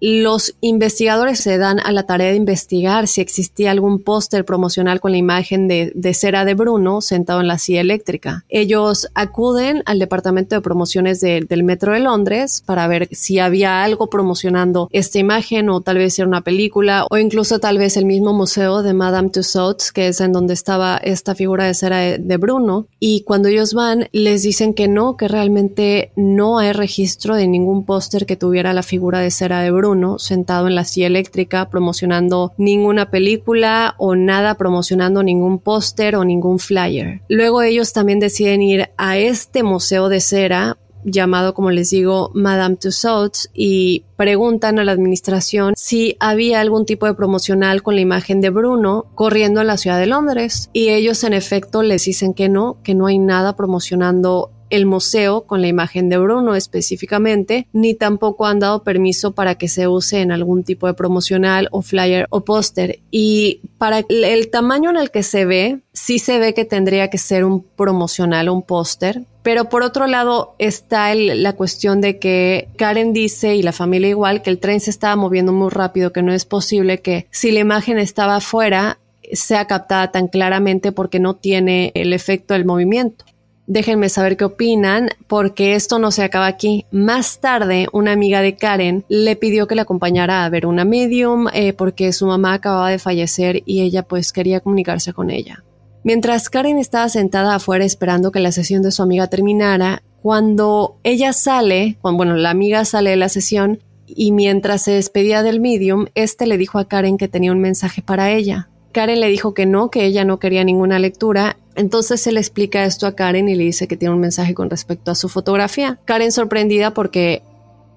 los investigadores se dan a la tarea de investigar si existía algún póster promocional con la imagen de, de, cera de Bruno sentado en la silla eléctrica. Ellos acuden al Departamento de Promociones del Metro de Londres para ver si había algo promocionando esta imagen o tal vez era una película o incluso tal vez el mismo museo de Madame Tussauds, que es en donde estaba esta figura de cera de, de Bruno. Y cuando ellos van, les dicen que no, que realmente no hay registro de ningún póster que tuviera la figura de cera de Bruno sentado en la silla eléctrica promocionando ninguna película o nada promocionando ningún póster o ningún flyer. Luego ellos también deciden ir a este museo de cera llamado, como les digo, Madame Tussauds y preguntan a la administración si había algún tipo de promocional con la imagen de Bruno corriendo en la ciudad de Londres y ellos en efecto les dicen que no, que no hay nada promocionando el museo con la imagen de Bruno específicamente, ni tampoco han dado permiso para que se use en algún tipo de promocional o flyer o póster. Y para el tamaño en el que se ve, sí se ve que tendría que ser un promocional o un póster. Pero por otro lado está la cuestión de que Karen dice y la familia igual que el tren se estaba moviendo muy rápido, que no es posible que si la imagen estaba afuera sea captada tan claramente porque no tiene el efecto del movimiento. Déjenme saber qué opinan, porque esto no se acaba aquí. Más tarde, una amiga de Karen le pidió que la acompañara a ver una medium, eh, porque su mamá acababa de fallecer y ella pues quería comunicarse con ella. Mientras Karen estaba sentada afuera esperando que la sesión de su amiga terminara, cuando ella sale, cuando, bueno, la amiga sale de la sesión y mientras se despedía del medium, este le dijo a Karen que tenía un mensaje para ella. Karen le dijo que no, que ella no quería ninguna lectura entonces se le explica esto a Karen y le dice que tiene un mensaje con respecto a su fotografía. Karen sorprendida porque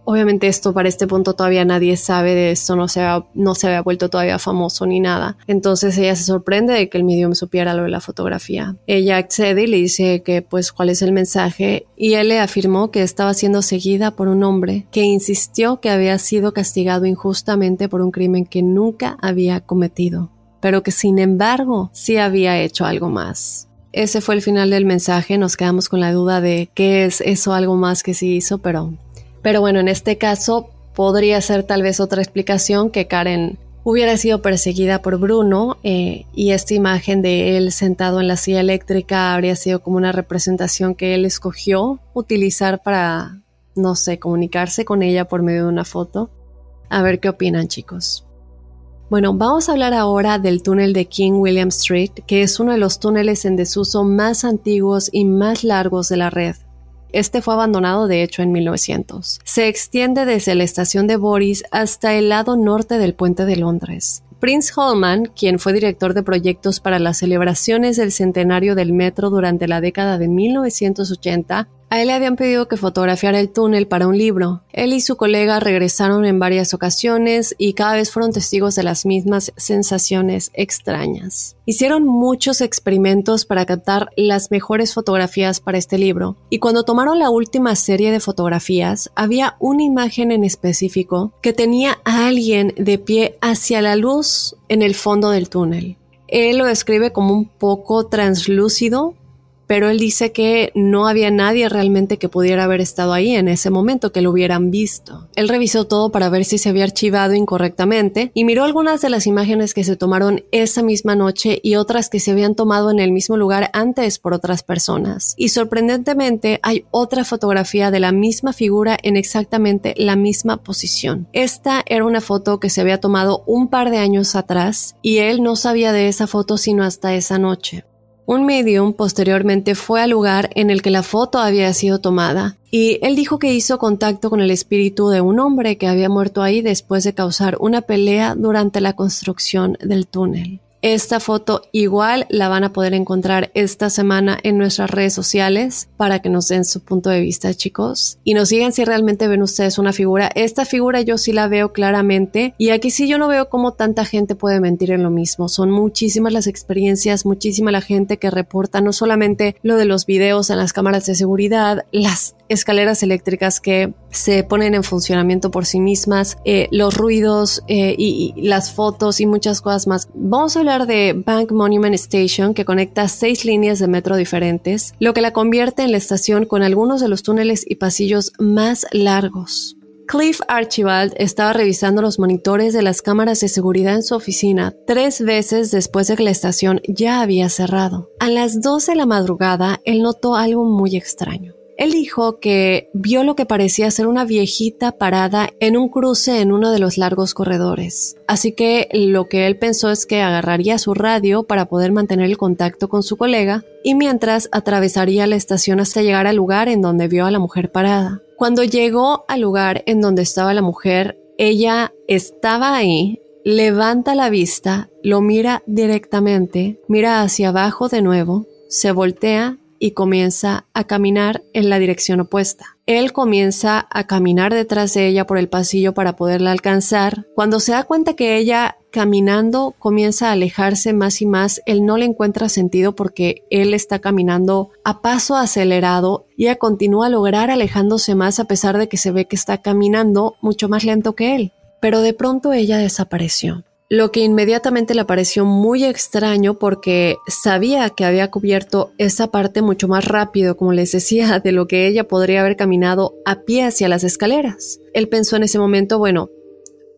obviamente esto para este punto todavía nadie sabe de esto, no se, había, no se había vuelto todavía famoso ni nada. Entonces ella se sorprende de que el medium supiera lo de la fotografía. Ella accede y le dice que pues cuál es el mensaje y él le afirmó que estaba siendo seguida por un hombre que insistió que había sido castigado injustamente por un crimen que nunca había cometido, pero que sin embargo sí había hecho algo más. Ese fue el final del mensaje, nos quedamos con la duda de qué es eso algo más que sí hizo, pero, pero bueno, en este caso podría ser tal vez otra explicación que Karen hubiera sido perseguida por Bruno eh, y esta imagen de él sentado en la silla eléctrica habría sido como una representación que él escogió utilizar para, no sé, comunicarse con ella por medio de una foto. A ver qué opinan chicos. Bueno, vamos a hablar ahora del túnel de King William Street, que es uno de los túneles en desuso más antiguos y más largos de la red. Este fue abandonado de hecho en 1900. Se extiende desde la estación de Boris hasta el lado norte del puente de Londres. Prince Holman, quien fue director de proyectos para las celebraciones del centenario del metro durante la década de 1980, A él le habían pedido que fotografiara el túnel para un libro. Él y su colega regresaron en varias ocasiones y cada vez fueron testigos de las mismas sensaciones extrañas. Hicieron muchos experimentos para captar las mejores fotografías para este libro y cuando tomaron la última serie de fotografías había una imagen en específico que tenía a alguien de pie hacia la luz en el fondo del túnel. Él lo describe como un poco translúcido, pero él dice que no había nadie realmente que pudiera haber estado ahí en ese momento, que lo hubieran visto. Él revisó todo para ver si se había archivado incorrectamente y miró algunas de las imágenes que se tomaron esa misma noche y otras que se habían tomado en el mismo lugar antes por otras personas. Y sorprendentemente hay otra fotografía de la misma figura en exactamente la misma posición. Esta era una foto que se había tomado un par de años atrás y él no sabía de esa foto sino hasta esa noche. Un medium posteriormente fue al lugar en el que la foto había sido tomada y él dijo que hizo contacto con el espíritu de un hombre que había muerto ahí después de causar una pelea durante la construcción del túnel. Esta foto igual la van a poder encontrar esta semana en nuestras redes sociales para que nos den su punto de vista, chicos. Y nos digan si realmente ven ustedes una figura. Esta figura yo sí la veo claramente y aquí sí yo no veo cómo tanta gente puede mentir en lo mismo. Son muchísimas las experiencias, muchísima la gente que reporta no solamente lo de los videos en las cámaras de seguridad, las escaleras eléctricas que se ponen en funcionamiento por sí mismas, eh, los ruidos eh, y, y, las fotos y muchas cosas más. Vamos a hablar de Bank Monument Station que conecta seis líneas de metro diferentes, lo que la convierte en la estación con algunos de los túneles y pasillos más largos. Cliff Archibald estaba revisando los monitores de las cámaras de seguridad en su oficina tres veces después de que la estación ya había cerrado. A las 12 de la madrugada, él notó algo muy extraño. Él dijo que vio lo que parecía ser una viejita parada en un cruce en uno de los largos corredores. Así que lo que él pensó es que agarraría su radio para poder mantener el contacto con su colega y mientras atravesaría la estación hasta llegar al lugar en donde vio a la mujer parada. Cuando llegó al lugar en donde estaba la mujer, ella estaba ahí, levanta la vista, lo mira directamente, mira hacia abajo de nuevo, se voltea y comienza a caminar en la dirección opuesta. Él comienza a caminar detrás de ella por el pasillo para poderla alcanzar. Cuando se da cuenta que ella caminando comienza a alejarse más y más, él no le encuentra sentido porque él está caminando a paso acelerado y ella continúa a lograr alejándose más a pesar de que se ve que está caminando mucho más lento que él. Pero de pronto ella desapareció lo que inmediatamente le pareció muy extraño porque sabía que había cubierto esa parte mucho más rápido, como les decía, de lo que ella podría haber caminado a pie hacia las escaleras. Él pensó en ese momento, bueno,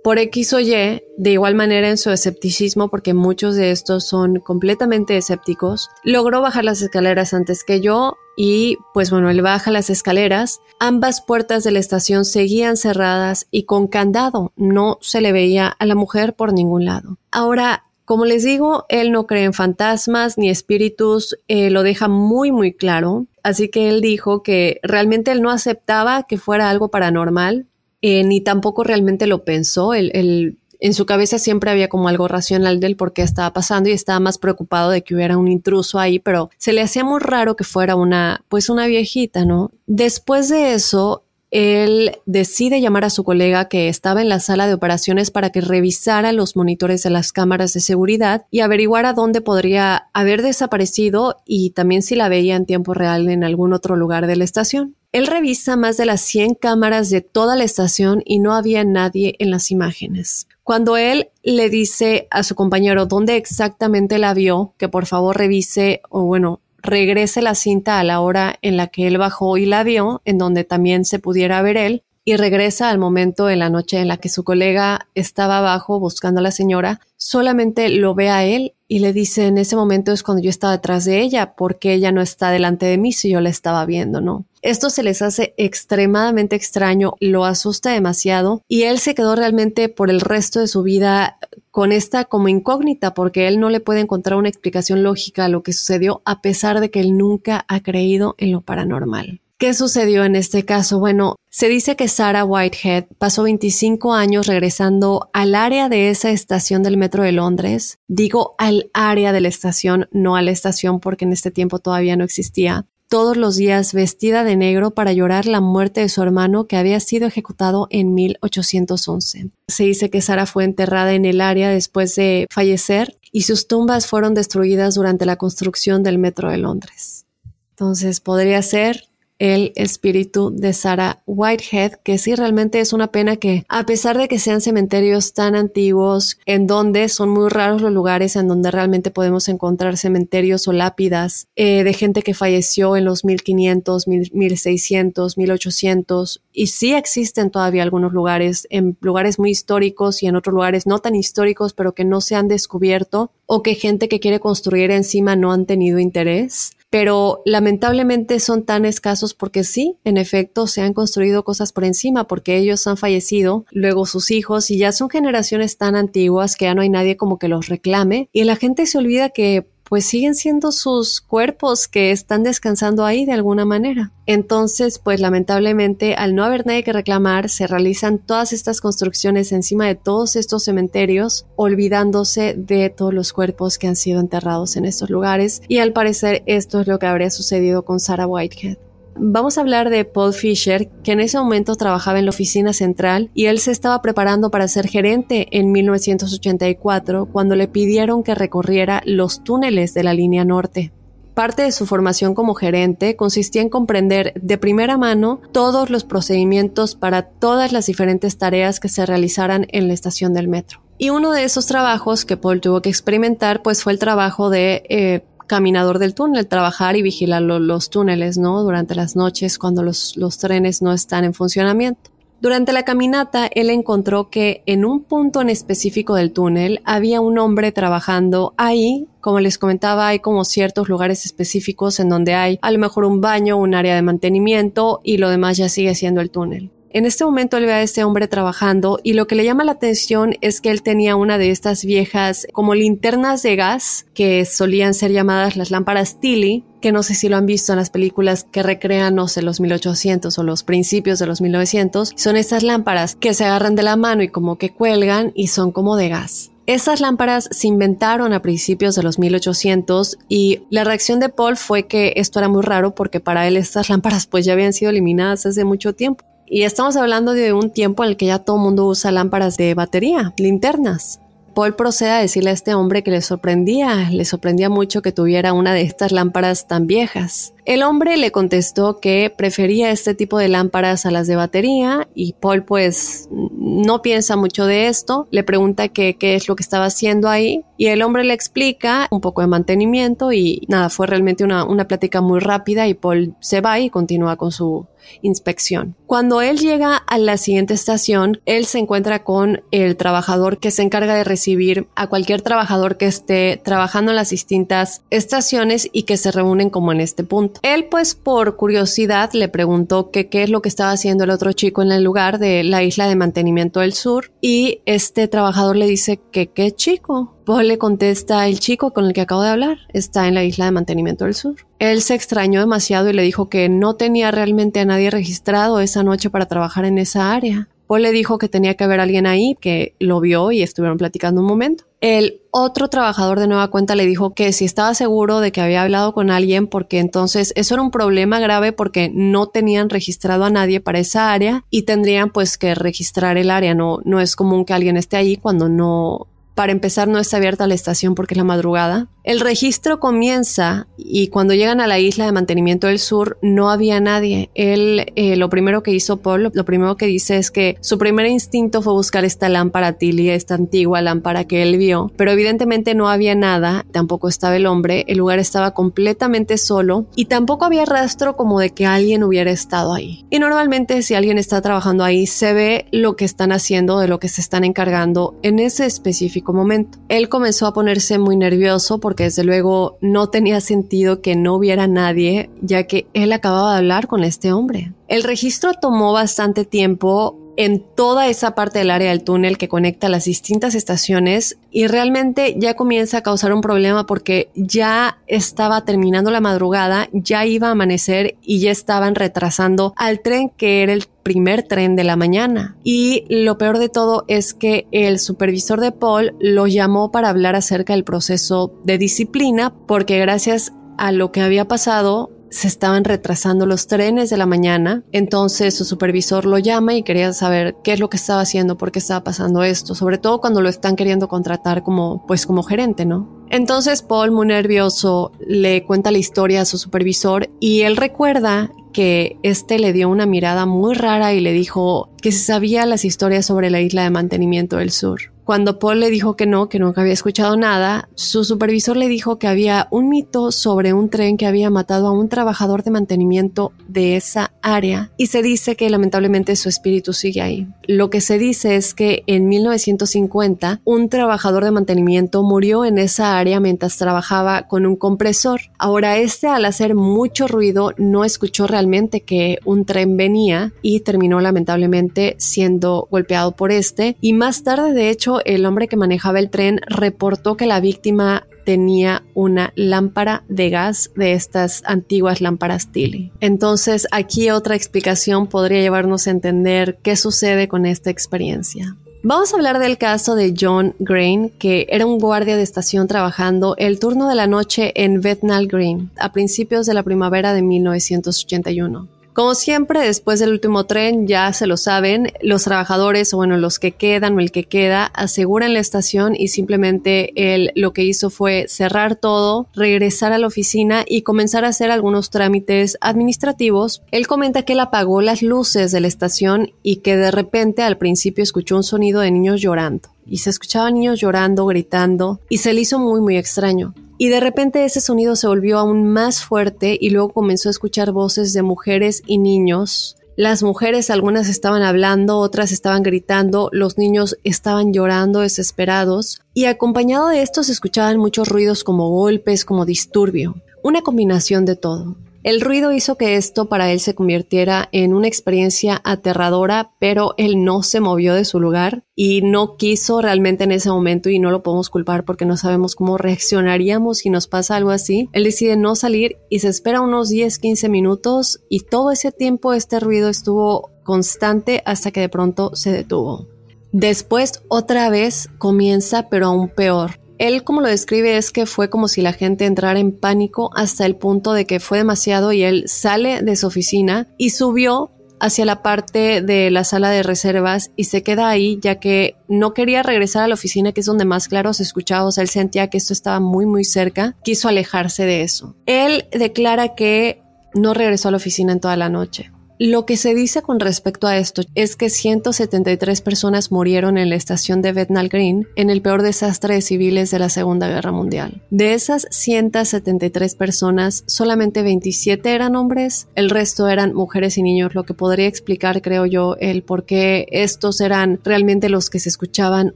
por X o Y, de igual manera en su escepticismo, porque muchos de estos son completamente escépticos, logró bajar las escaleras antes que yo y pues bueno, él baja las escaleras. Ambas puertas de la estación seguían cerradas y con candado. No se le veía a la mujer por ningún lado. Ahora, como les digo, él no cree en fantasmas ni espíritus, eh, lo deja muy muy claro. Así que él dijo que realmente él no aceptaba que fuera algo paranormal, eh, ni tampoco realmente lo pensó. Él, en su cabeza siempre había como algo racional del por qué estaba pasando y estaba más preocupado de que hubiera un intruso ahí, pero se le hacía muy raro que fuera una, pues una viejita, ¿no? Después de eso, él decide llamar a su colega que estaba en la sala de operaciones para que revisara los monitores de las cámaras de seguridad y averiguara dónde podría haber desaparecido y también si la veía en tiempo real en algún otro lugar de la estación. Él revisa más de las 100 cámaras de toda la estación y no había nadie en las imágenes. Cuando él le dice a su compañero dónde exactamente la vio, que por favor revise o bueno, regrese la cinta a la hora en la que él bajó y la vio, en donde también se pudiera ver él, y regresa al momento en la noche en la que su colega estaba abajo buscando a la señora, solamente lo ve a él y le dice en ese momento es cuando yo estaba detrás de ella, porque ella no está delante de mí si yo la estaba viendo, ¿no? Esto se les hace extremadamente extraño, lo asusta demasiado y él se quedó realmente por el resto de su vida con esta como incógnita porque él no le puede encontrar una explicación lógica a lo que sucedió a pesar de que él nunca ha creído en lo paranormal. ¿Qué sucedió en este caso? Bueno, se dice que Sarah Whitehead pasó 25 años regresando al área de esa estación del metro de Londres. Digo al área de la estación, no a la estación porque en este tiempo todavía no existía todos los días vestida de negro para llorar la muerte de su hermano que había sido ejecutado en 1811. Se dice que Sara fue enterrada en el área después de fallecer y sus tumbas fueron destruidas durante la construcción del metro de Londres. Entonces podría ser el espíritu de Sarah Whitehead, que sí realmente es una pena que a pesar de que sean cementerios tan antiguos, en donde son muy raros los lugares en donde realmente podemos encontrar cementerios o lápidas eh, de gente que falleció en los 1500, 1600, 1800, y sí existen todavía algunos lugares, en lugares muy históricos y en otros lugares no tan históricos, pero que no se han descubierto o que gente que quiere construir encima no han tenido interés pero lamentablemente son tan escasos porque sí, en efecto, se han construido cosas por encima porque ellos han fallecido, luego sus hijos y ya son generaciones tan antiguas que ya no hay nadie como que los reclame y la gente se olvida que pues siguen siendo sus cuerpos que están descansando ahí de alguna manera. Entonces, pues lamentablemente, al no haber nadie que reclamar, se realizan todas estas construcciones encima de todos estos cementerios, olvidándose de todos los cuerpos que han sido enterrados en estos lugares. Y al parecer esto es lo que habría sucedido con Sarah Whitehead. Vamos a hablar de Paul Fisher, que en ese momento trabajaba en la oficina central y él se estaba preparando para ser gerente en 1984 cuando le pidieron que recorriera los túneles de la línea norte. Parte de su formación como gerente consistía en comprender de primera mano todos los procedimientos para todas las diferentes tareas que se realizaran en la estación del metro. Y uno de esos trabajos que Paul tuvo que experimentar pues fue el trabajo de eh, caminador del túnel, trabajar y vigilar los túneles, ¿no? Durante las noches cuando los, los trenes no están en funcionamiento. Durante la caminata, él encontró que en un punto en específico del túnel había un hombre trabajando ahí. Como les comentaba, hay como ciertos lugares específicos en donde hay a lo mejor un baño, un área de mantenimiento y lo demás ya sigue siendo el túnel. En este momento él ve a este hombre trabajando y lo que le llama la atención es que él tenía una de estas viejas como linternas de gas que solían ser llamadas las lámparas Tilly, que no sé si lo han visto en las películas que recrean, no sé, los 1800 o los principios de los 1900. Son estas lámparas que se agarran de la mano y como que cuelgan y son como de gas. Esas lámparas se inventaron a principios de los 1800 y la reacción de Paul fue que esto era muy raro porque para él estas lámparas pues ya habían sido eliminadas hace mucho tiempo. Y estamos hablando de un tiempo en el que ya todo el mundo usa lámparas de batería, linternas. Paul procede a decirle a este hombre que le sorprendía, le sorprendía mucho que tuviera una de estas lámparas tan viejas. El hombre le contestó que prefería este tipo de lámparas a las de batería y Paul pues no piensa mucho de esto, le pregunta qué es lo que estaba haciendo ahí y el hombre le explica un poco de mantenimiento y nada, fue realmente una, una plática muy rápida y Paul se va y continúa con su inspección. Cuando él llega a la siguiente estación, él se encuentra con el trabajador que se encarga de recibir a cualquier trabajador que esté trabajando en las distintas estaciones y que se reúnen como en este punto. Él pues por curiosidad le preguntó qué es lo que estaba haciendo el otro chico en el lugar de la isla de mantenimiento del sur y este trabajador le dice que qué chico. Paul le contesta, el chico con el que acabo de hablar está en la isla de mantenimiento del sur. Él se extrañó demasiado y le dijo que no tenía realmente a nadie registrado esa noche para trabajar en esa área. Le dijo que tenía que haber alguien ahí que lo vio y estuvieron platicando un momento. El otro trabajador de nueva cuenta le dijo que si estaba seguro de que había hablado con alguien porque entonces eso era un problema grave porque no tenían registrado a nadie para esa área y tendrían pues que registrar el área. No, no es común que alguien esté ahí cuando no, para empezar no está abierta la estación porque es la madrugada. El registro comienza y cuando llegan a la isla de mantenimiento del sur no había nadie. Él eh, lo primero que hizo Paul, lo primero que dice es que su primer instinto fue buscar esta lámpara Tilly, esta antigua lámpara que él vio, pero evidentemente no había nada, tampoco estaba el hombre, el lugar estaba completamente solo y tampoco había rastro como de que alguien hubiera estado ahí. Y normalmente si alguien está trabajando ahí se ve lo que están haciendo, de lo que se están encargando en ese específico momento. Él comenzó a ponerse muy nervioso porque desde luego no tenía sentido que no hubiera nadie, ya que él acababa de hablar con este hombre. El registro tomó bastante tiempo en toda esa parte del área del túnel que conecta las distintas estaciones y realmente ya comienza a causar un problema porque ya estaba terminando la madrugada, ya iba a amanecer y ya estaban retrasando al tren que era el primer tren de la mañana. Y lo peor de todo es que el supervisor de Paul lo llamó para hablar acerca del proceso de disciplina porque gracias a lo que había pasado se estaban retrasando los trenes de la mañana. Entonces su supervisor lo llama y quería saber qué es lo que estaba haciendo, por qué estaba pasando esto, sobre todo cuando lo están queriendo contratar como, pues como gerente, ¿no? Entonces Paul, muy nervioso, le cuenta la historia a su supervisor y él recuerda que este le dio una mirada muy rara y le dijo que se sabía las historias sobre la isla de mantenimiento del sur. Cuando Paul le dijo que no, que nunca había escuchado nada, su supervisor le dijo que había un mito sobre un tren que había matado a un trabajador de mantenimiento de esa área y se dice que lamentablemente su espíritu sigue ahí. Lo que se dice es que en 1950 un trabajador de mantenimiento murió en esa área mientras trabajaba con un compresor. Ahora este al hacer mucho ruido no escuchó realmente que un tren venía y terminó lamentablemente siendo golpeado por este y más tarde de hecho el hombre que manejaba el tren reportó que la víctima tenía una lámpara de gas de estas antiguas lámparas Tilly. Entonces, aquí otra explicación podría llevarnos a entender qué sucede con esta experiencia. Vamos a hablar del caso de John Green, que era un guardia de estación trabajando el turno de la noche en Bethnal Green a principios de la primavera de 1981. Como siempre, después del último tren, ya se lo saben, los trabajadores, o bueno, los que quedan o el que queda, aseguran la estación y simplemente él lo que hizo fue cerrar todo, regresar a la oficina y comenzar a hacer algunos trámites administrativos. Él comenta que él apagó las luces de la estación y que de repente al principio escuchó un sonido de niños llorando. Y se escuchaban niños llorando, gritando, y se le hizo muy, muy extraño. Y de repente ese sonido se volvió aún más fuerte y luego comenzó a escuchar voces de mujeres y niños. Las mujeres, algunas estaban hablando, otras estaban gritando, los niños estaban llorando desesperados y acompañado de esto se escuchaban muchos ruidos como golpes, como disturbio, una combinación de todo. El ruido hizo que esto para él se convirtiera en una experiencia aterradora, pero él no se movió de su lugar y no quiso realmente en ese momento y no lo podemos culpar porque no sabemos cómo reaccionaríamos si nos pasa algo así. Él decide no salir y se espera unos 10, 15 minutos y todo ese tiempo este ruido estuvo constante hasta que de pronto se detuvo. Después otra vez comienza pero aún peor. Él como lo describe es que fue como si la gente entrara en pánico hasta el punto de que fue demasiado y él sale de su oficina y subió hacia la parte de la sala de reservas y se queda ahí ya que no quería regresar a la oficina que es donde más claro se escuchaba, o sea, él sentía que esto estaba muy muy cerca, quiso alejarse de eso. Él declara que no regresó a la oficina en toda la noche. Lo que se dice con respecto a esto es que 173 personas murieron en la estación de Bethnal Green en el peor desastre de civiles de la Segunda Guerra Mundial. De esas 173 personas, solamente 27 eran hombres, el resto eran mujeres y niños, lo que podría explicar, creo yo, el por qué estos eran realmente los que se escuchaban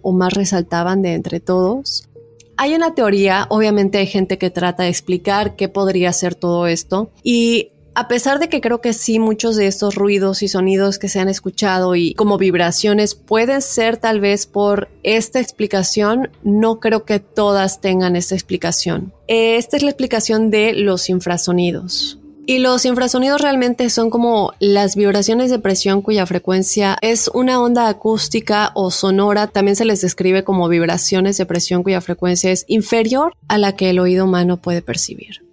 o más resaltaban de entre todos. Hay una teoría, obviamente hay gente que trata de explicar qué podría ser todo esto y a pesar de que creo que sí muchos de estos ruidos y sonidos que se han escuchado y como vibraciones pueden ser tal vez por esta explicación, no creo que todas tengan esta explicación. Esta es la explicación de los infrasonidos. Y los infrasonidos realmente son como las vibraciones de presión cuya frecuencia es una onda acústica o sonora. También se les describe como vibraciones de presión cuya frecuencia es inferior a la que el oído humano puede percibir.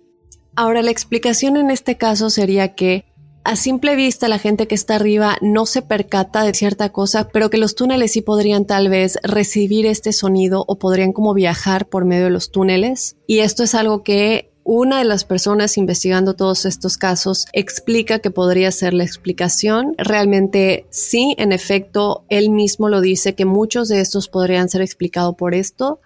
Ahora, la explicación en este caso sería que a simple vista la gente que está arriba no se percata de cierta cosa, pero que los túneles sí podrían tal vez recibir este sonido o podrían como viajar por medio de los túneles. Y esto es algo que una de las personas investigando todos estos casos explica que podría ser la explicación. Realmente sí, en efecto, él mismo lo dice que muchos de estos podrían ser explicados por esto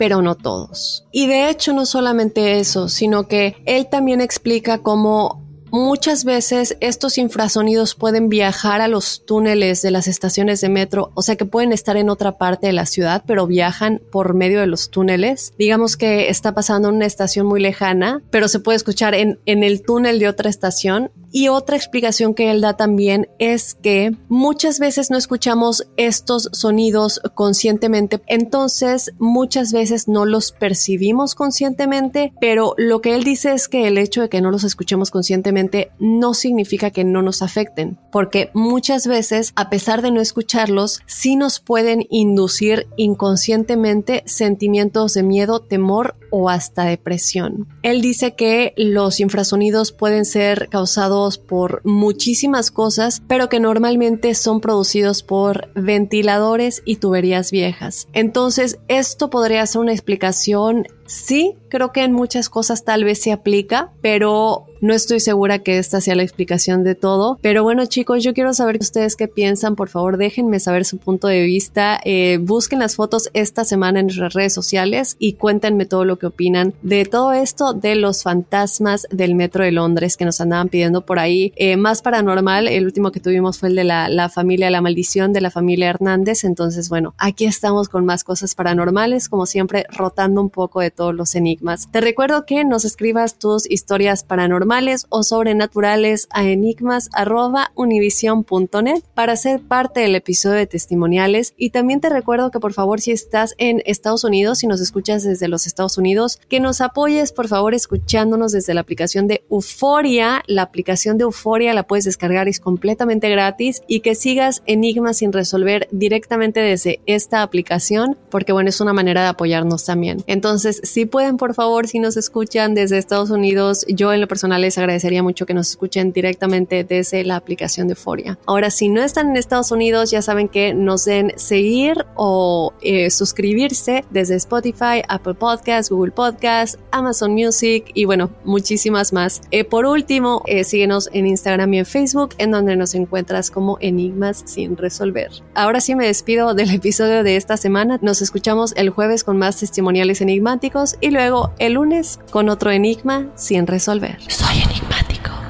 pero no todos. Y de hecho no solamente eso, sino que él también explica cómo Muchas veces estos infrasonidos pueden viajar a los túneles de las estaciones de metro, o sea que pueden estar en otra parte de la ciudad, pero viajan por medio de los túneles. Digamos que está pasando en una estación muy lejana, pero se puede escuchar en, en el túnel de otra estación Y otra explicación que él da también es que muchas veces no escuchamos estos sonidos conscientemente, entonces muchas veces no los percibimos conscientemente, pero lo que él dice es que el hecho de que no los escuchemos conscientemente no significa que no nos afecten, porque muchas veces, a pesar de no escucharlos, sí nos pueden inducir inconscientemente sentimientos de miedo, temor o hasta depresión. Él dice que los infrasonidos pueden ser causados por muchísimas cosas, pero que normalmente son producidos por ventiladores y tuberías viejas. Entonces, esto podría ser una explicación Sí, creo que en muchas cosas tal vez se aplica, pero no estoy segura que esta sea la explicación de todo. Pero bueno, chicos, yo quiero saber ustedes qué piensan. Por favor, déjenme saber su punto de vista. Eh, busquen las fotos esta semana en nuestras redes sociales y cuéntenme todo lo que opinan de todo esto de los fantasmas del metro de Londres que nos andaban pidiendo por ahí. Eh, más paranormal, el último que tuvimos fue el de la, la familia La Maldición de la familia Hernández. Entonces, bueno, aquí estamos con más cosas paranormales, como siempre, rotando un poco de todos los enigmas. Te recuerdo que nos escribas tus historias paranormales o sobrenaturales a enigmas.univision.net para ser parte del episodio de testimoniales. Y también te recuerdo que por favor, si estás en Estados Unidos y nos escuchas desde los Estados Unidos, que nos apoyes por favor escuchándonos desde la aplicación de Euforia. La aplicación de Euforia la puedes descargar, es completamente gratis y que sigas enigmas sin resolver directamente desde esta aplicación, porque bueno, es una manera de apoyarnos también. Entonces, si pueden, por favor, si nos escuchan desde Estados Unidos, yo en lo personal les agradecería mucho que nos escuchen directamente desde la aplicación de Foria. Ahora, si no están en Estados Unidos, ya saben que nos den seguir o eh, suscribirse desde Spotify, Apple Podcasts, Google Podcasts, Amazon Music y bueno, muchísimas más. Eh, por último, eh, síguenos en Instagram y en Facebook, en donde nos encuentras como Enigmas sin resolver. Ahora sí me despido del episodio de esta semana. Nos escuchamos el jueves con más testimoniales enigmáticos y luego el lunes con otro enigma sin resolver. Soy enigmático.